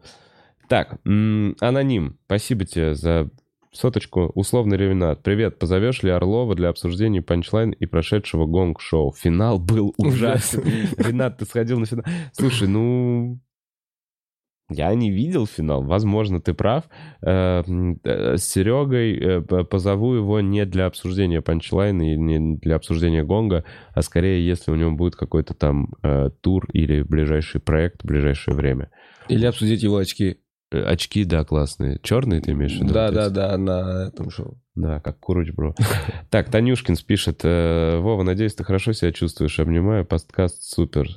Так, аноним, спасибо тебе за соточку. Условный Ревенат. Привет, позовешь ли Орлова для обсуждения панчлайн и прошедшего гонг-шоу? Финал был ужасен. Ренат, ты сходил на финал? Слушай, ну... Я не видел финал, возможно, ты прав. Э, э, С Серегой э, позову его не для обсуждения панчлайна и не для обсуждения гонга, а скорее, если у него будет какой-то там тур или ближайший проект в ближайшее время. Или обсудить его очки. Очки, да, классные. Черные ты имеешь в виду? Да, да, да, на этом шоу. Да, как Куруч, бро. Так, Танюшкин пишет. Вова, надеюсь, ты хорошо себя чувствуешь. Обнимаю, подкаст супер.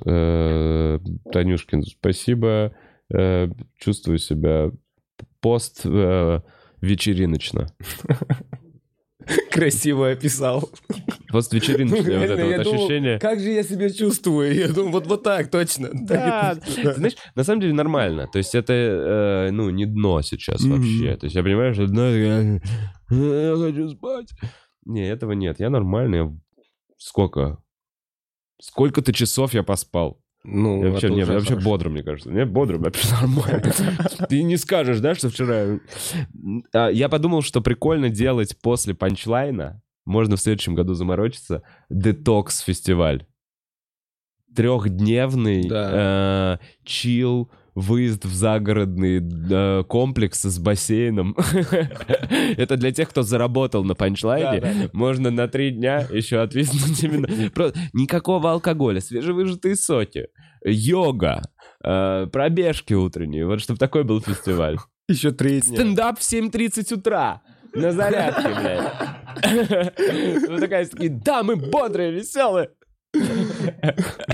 Танюшкин, спасибо. Э, Чувствую себя пост э, вечериночно. Красиво описал. После вечериночное вот это вот думал, ощущение. Как же я себя чувствую? Я думаю, вот, вот так, точно. Да, Так и- ты знаешь, на самом деле нормально. То есть это, э, ну, не дно сейчас вообще. То есть я понимаю, что дно, я, я хочу спать. Не, этого нет. Я нормальный. Я- Сколько? Сколько-то часов я поспал. Ну, Я вообще, это не, уже я вообще бодро, мне кажется. Мне бодро, вообще нормально. Ты не скажешь, да, что вчера... А, Я подумал, что прикольно делать после панчлайна, можно в следующем году заморочиться, детокс-фестиваль. Трехдневный э, чил, выезд в загородный э, комплекс с бассейном. Это для тех, кто заработал на панчлайне. Можно на три дня еще отвиснуть именно. Просто никакого алкоголя, свежевыжатые соки, йога, э, пробежки утренние. Вот чтобы такой был фестиваль. Еще три дня. Стендап в 7.30 утра. На зарядке, блядь. Вот такая, такие, да, мы бодрые, веселые.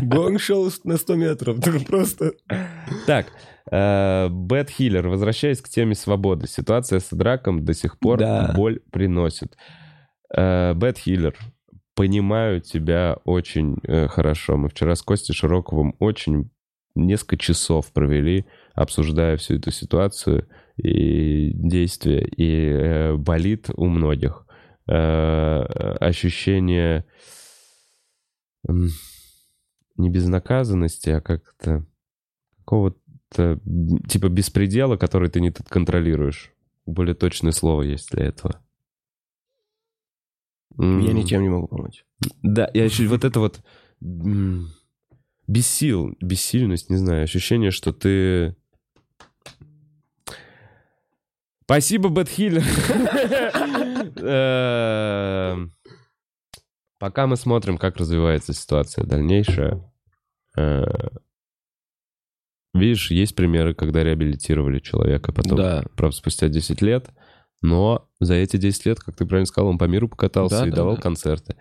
Гонг-шоу на 100 метров. Так Просто... Так, Бэт Хиллер, возвращаясь к теме свободы. Ситуация с драком до сих пор Да. боль приносит. Бэт Хиллер, понимаю тебя очень э, хорошо. Мы вчера с Костей Широковым очень несколько часов провели, обсуждая всю эту ситуацию и действия. И э, болит у многих. Э, ощущение не безнаказанности, а как-то какого-то типа беспредела, который ты не контролируешь. Более точное слово есть для этого. Я ничем не могу помочь. Да, я еще вот это вот м, бессил, бессильность, не знаю, ощущение, что ты... Спасибо, Бэтхиллер. Пока мы смотрим, как развивается ситуация дальнейшая, э, видишь, есть примеры, когда реабилитировали человека потом, Да. правда, спустя 10 лет, но за эти 10 лет, как ты правильно сказал, он по миру покатался Да, и да, давал да. концерты.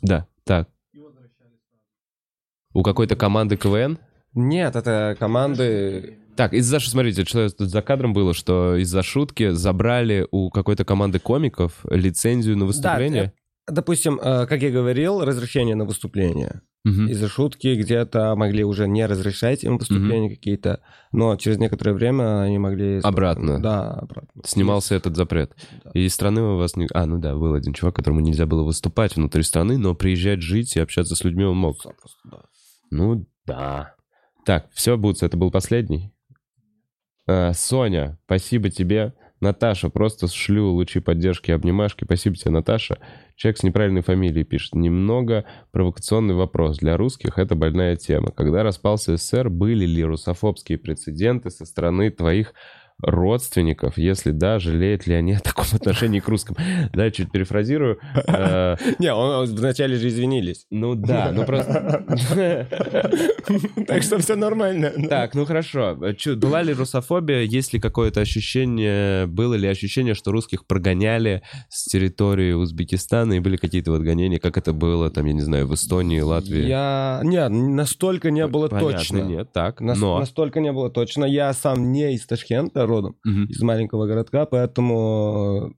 Да, так. У какой-то команды КВН? Нет, это команды... Так, из-за, смотрите, что тут за кадром было, что из-за шутки забрали у какой-то команды комиков лицензию на выступление. Допустим, э, как я говорил, разрешение на выступление. Мгм. Из-за шутки где-то могли уже не разрешать им выступления какие-то, но через некоторое время они могли... Обратно. Да, обратно. Снимался этот запрет. Да. И из страны у вас не... А, ну да, был один чувак, которому нельзя было выступать внутри страны, но приезжать жить и общаться с людьми он мог. Запросто, да. Ну да. Так, все, Бутс, это был последний. А, Соня, спасибо тебе. Наташа, просто шлю лучи поддержки и обнимашки. Спасибо тебе, Наташа. Человек с неправильной фамилией пишет. Немного провокационный вопрос. Для русских это больная тема. Когда распался СССР, были ли русофобские прецеденты со стороны твоих родственников? Если да, жалеют ли они о таком отношении к русским? Да, чуть перефразирую. Э, Не, он вначале же извинились. Ну да, ну просто... Так что все нормально. Так, ну хорошо. Была ли русофобия? Есть ли какое-то ощущение, было ли ощущение, что русских прогоняли с территории Узбекистана и были какие-то вот гонения, как это было, там, я не знаю, в Эстонии, Латвии? Я... Нет, настолько не было точно. нет, так, но... Настолько не было точно. Я сам не из Ташкента родом, Мгм. из маленького городка, поэтому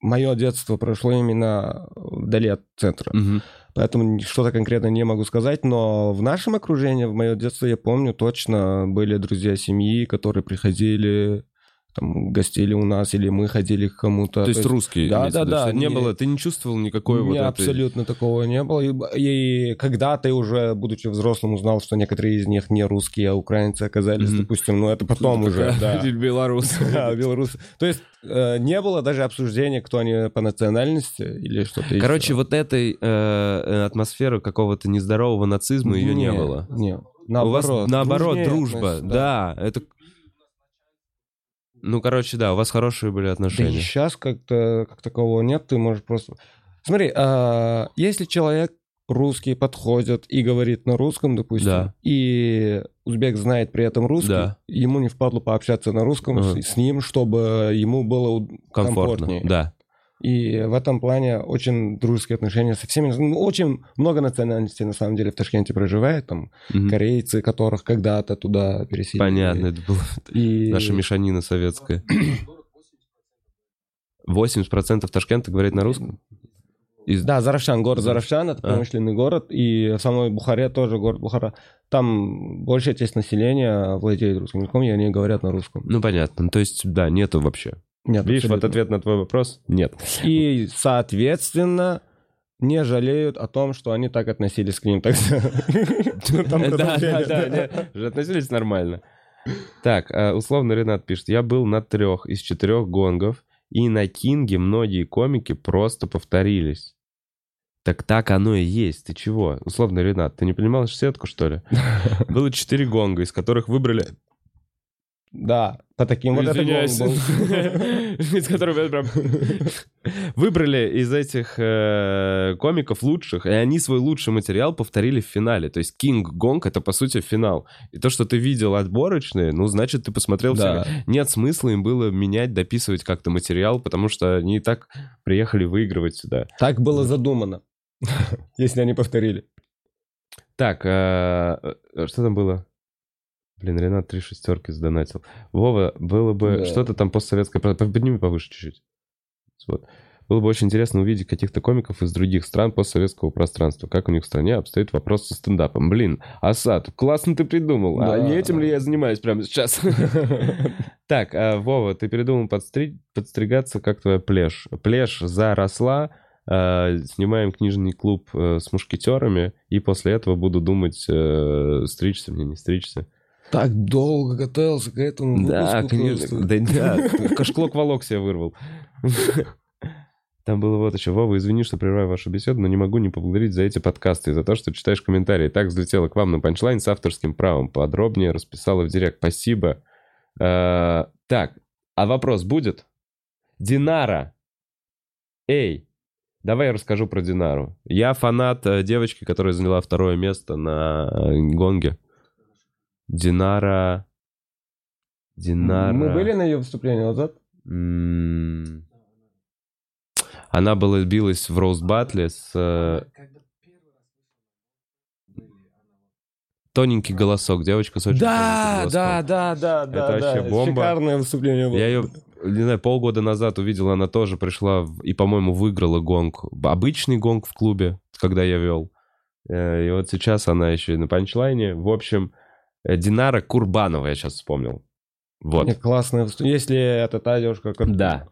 мое детство прошло именно вдали от центра. Мгм. Поэтому что-то конкретно не могу сказать, но в нашем окружении, в мое детство, я помню, точно были друзья семьи, которые приходили, там, гостили у нас, или мы ходили к кому-то. То есть русские? Да, да, да, Не не- было, ты не чувствовал никакой вот этой... абсолютно такого не было. И, и когда ты уже, будучи взрослым, узнал, что некоторые из них не русские, а украинцы оказались, Мгм. допустим, ну это потом уже, да. Белорус. Да, белорусы. То есть э, не было даже обсуждения, кто они по национальности или что-то еще. Короче, вот этой э, э, атмосферы какого-то нездорового нацизма ее не было. Не, У вас наоборот дружба, относятся, да. это... Ну, короче, да, у вас хорошие были Да и отношения. сейчас как-то как такового нет, ты можешь просто... Смотри, а, если человек русский подходит и говорит на русском, допустим, Да. и узбек знает при этом русский, Да. ему не впадло пообщаться на русском Ага. с, с ним, чтобы ему было Комфортно, комфортнее. да. И в этом плане очень дружеские отношения со всеми. Ну, очень много национальностей на самом деле в Ташкенте проживает. Там Мгм. корейцы, которых когда-то туда переселили. Понятно, это была И... наша мешанина советская. 80% Ташкента говорит на русском? Из- Да, Заравшан, город Зарав- Заравшан, это А. промышленный город, и в самой Бухаре тоже город Бухара. Там большая часть населения владеет русским языком, и они говорят на русском. Ну, понятно. То есть, да, нету вообще. Нет, Видишь, вот абсолютно. ответ на твой вопрос – нет. И, соответственно, не жалеют о том, что они так относились к ним Да, да, да, же относились нормально. Так, а, условно Ренат пишет, я был на трех из четырех гонгов, и на Кинге многие комики просто повторились. Так так оно и есть. Ты чего? Условно, Ренат, ты не понимал сетку, что ли? Было четыре гонга, из которых выбрали... Да, по таким вот Извиняюсь. Из которых я прям- Выбрали из этих э, комиков лучших, и они свой лучший материал повторили в финале. То есть Кинг Гонг — это, по сути, финал. И то, что ты видел отборочные, ну, значит, ты посмотрел все. Нет смысла им было менять, дописывать как-то материал, потому что они и так приехали выигрывать сюда. Так было задумано, если они повторили. Так, э, э, что там было? Блин, Ренат три шестерки сдонатил. Вова, было бы... Да. Что-то там постсоветское... Подними повыше чуть-чуть. Вот. Было бы очень интересно увидеть каких-то комиков из других стран постсоветского пространства. Как у них в стране обстоит вопрос со стендапом. Блин, Асад, классно ты придумал. А Да. не этим ли я занимаюсь прямо сейчас? Так, а, Вова, ты передумал подстри- подстригаться, как твоя плешь? Плешь заросла, а, снимаем книжный клуб э, с мушкетерами, и после этого буду думать, э, стричься мне, не стричься. Так долго готовился к этому Да, конечно. Да, да, кашклок волок себе вырвал. Там было вот еще. Вова, извини, что прерываю вашу беседу, но не могу не поблагодарить за эти подкасты и за то, что читаешь комментарии. Так взлетела к вам на панчлайн с авторским правом. Подробнее расписала в директ. Спасибо. Э, Так, а вопрос будет? Динара. Эй, давай я расскажу про Динару. Я фанат э, девочки, которая заняла второе место на э, гонге. Динара... Динара... Мы были на ее выступлении назад? Она была билась в Роуз Батле с... э, Тоненький голосок, девочка с очень Да, да, голоском. да, да, да. Это вообще да. бомба. Шикарное выступление было. Я ее, не знаю, полгода назад увидел, она тоже пришла и, по-моему, выиграла гонг. Обычный гонг в клубе, когда я вел. Э, И вот сейчас она еще на панчлайне. В общем, Динара Курбанова я сейчас вспомнил. Вот. Выступление. Если это та девушка, которая... Да.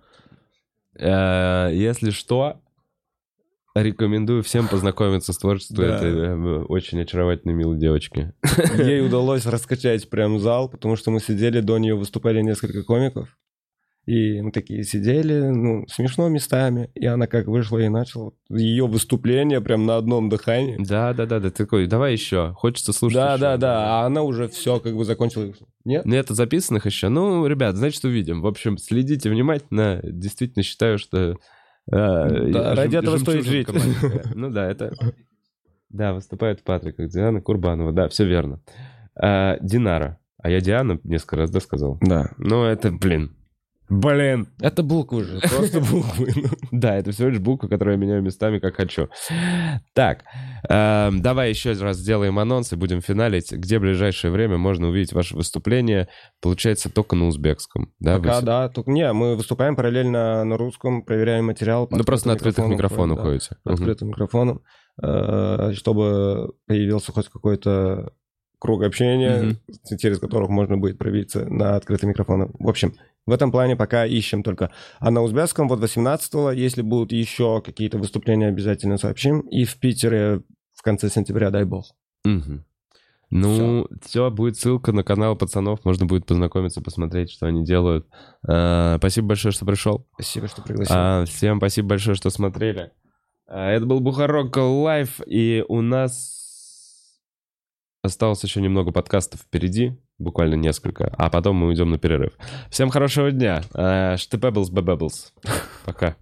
Э, Если что, рекомендую всем познакомиться с творчеством Да. этой э, очень очаровательной милой девочки. Ей удалось раскачать прям зал, потому что мы сидели, до нее выступали несколько комиков. И мы такие сидели, ну, смешно местами. И она как вышла и начала ее выступление прям на одном дыхании. Да, да, да, да. Такой, давай еще. Хочется слушать. Да, еще. да, да. А она уже все как бы закончила. Нет? Нет записанных еще. Ну, ребят, значит, увидим. В общем, следите внимательно. Действительно считаю, что... э, Да, ради этого стоит жить. Ну да, это... Да, выступает Патрик, Диана Курбанова. Да, все верно. А, Динара. А я Диана несколько раз, да, сказал? Да. Ну, это, блин. Блин. Это буквы же, просто буквы. Да, это всего лишь буква, которую я меняю местами, как хочу. Так, эм, давай еще раз сделаем анонс и будем финалить. Где в ближайшее время можно увидеть ваше выступление? Получается, только на узбекском. Да, Пока, да. Не, мы выступаем параллельно на русском, проверяем материал. Ну, просто на открытых микрофонах ходите. Открытым микрофоном, э, чтобы появился хоть какой-то круг общения, через которых можно будет пробиться на открытый микрофон. В общем, в этом плане пока ищем только. А на узбекском вот 18-го, если будут еще какие-то выступления, обязательно сообщим. И в Питере в конце сентября, дай бог. Мгм. Ну, все, будет ссылка на канал пацанов, можно будет познакомиться, посмотреть, что они делают. Э, Спасибо большое, что пришел. Спасибо, что пригласил. А, всем спасибо большое, что смотрели. А, Это был Бухарок Лайв, и у нас осталось еще немного подкастов впереди, буквально несколько, а потом мы уйдем на перерыв. Всем хорошего дня. Штепеблс Бебеблс. Пока.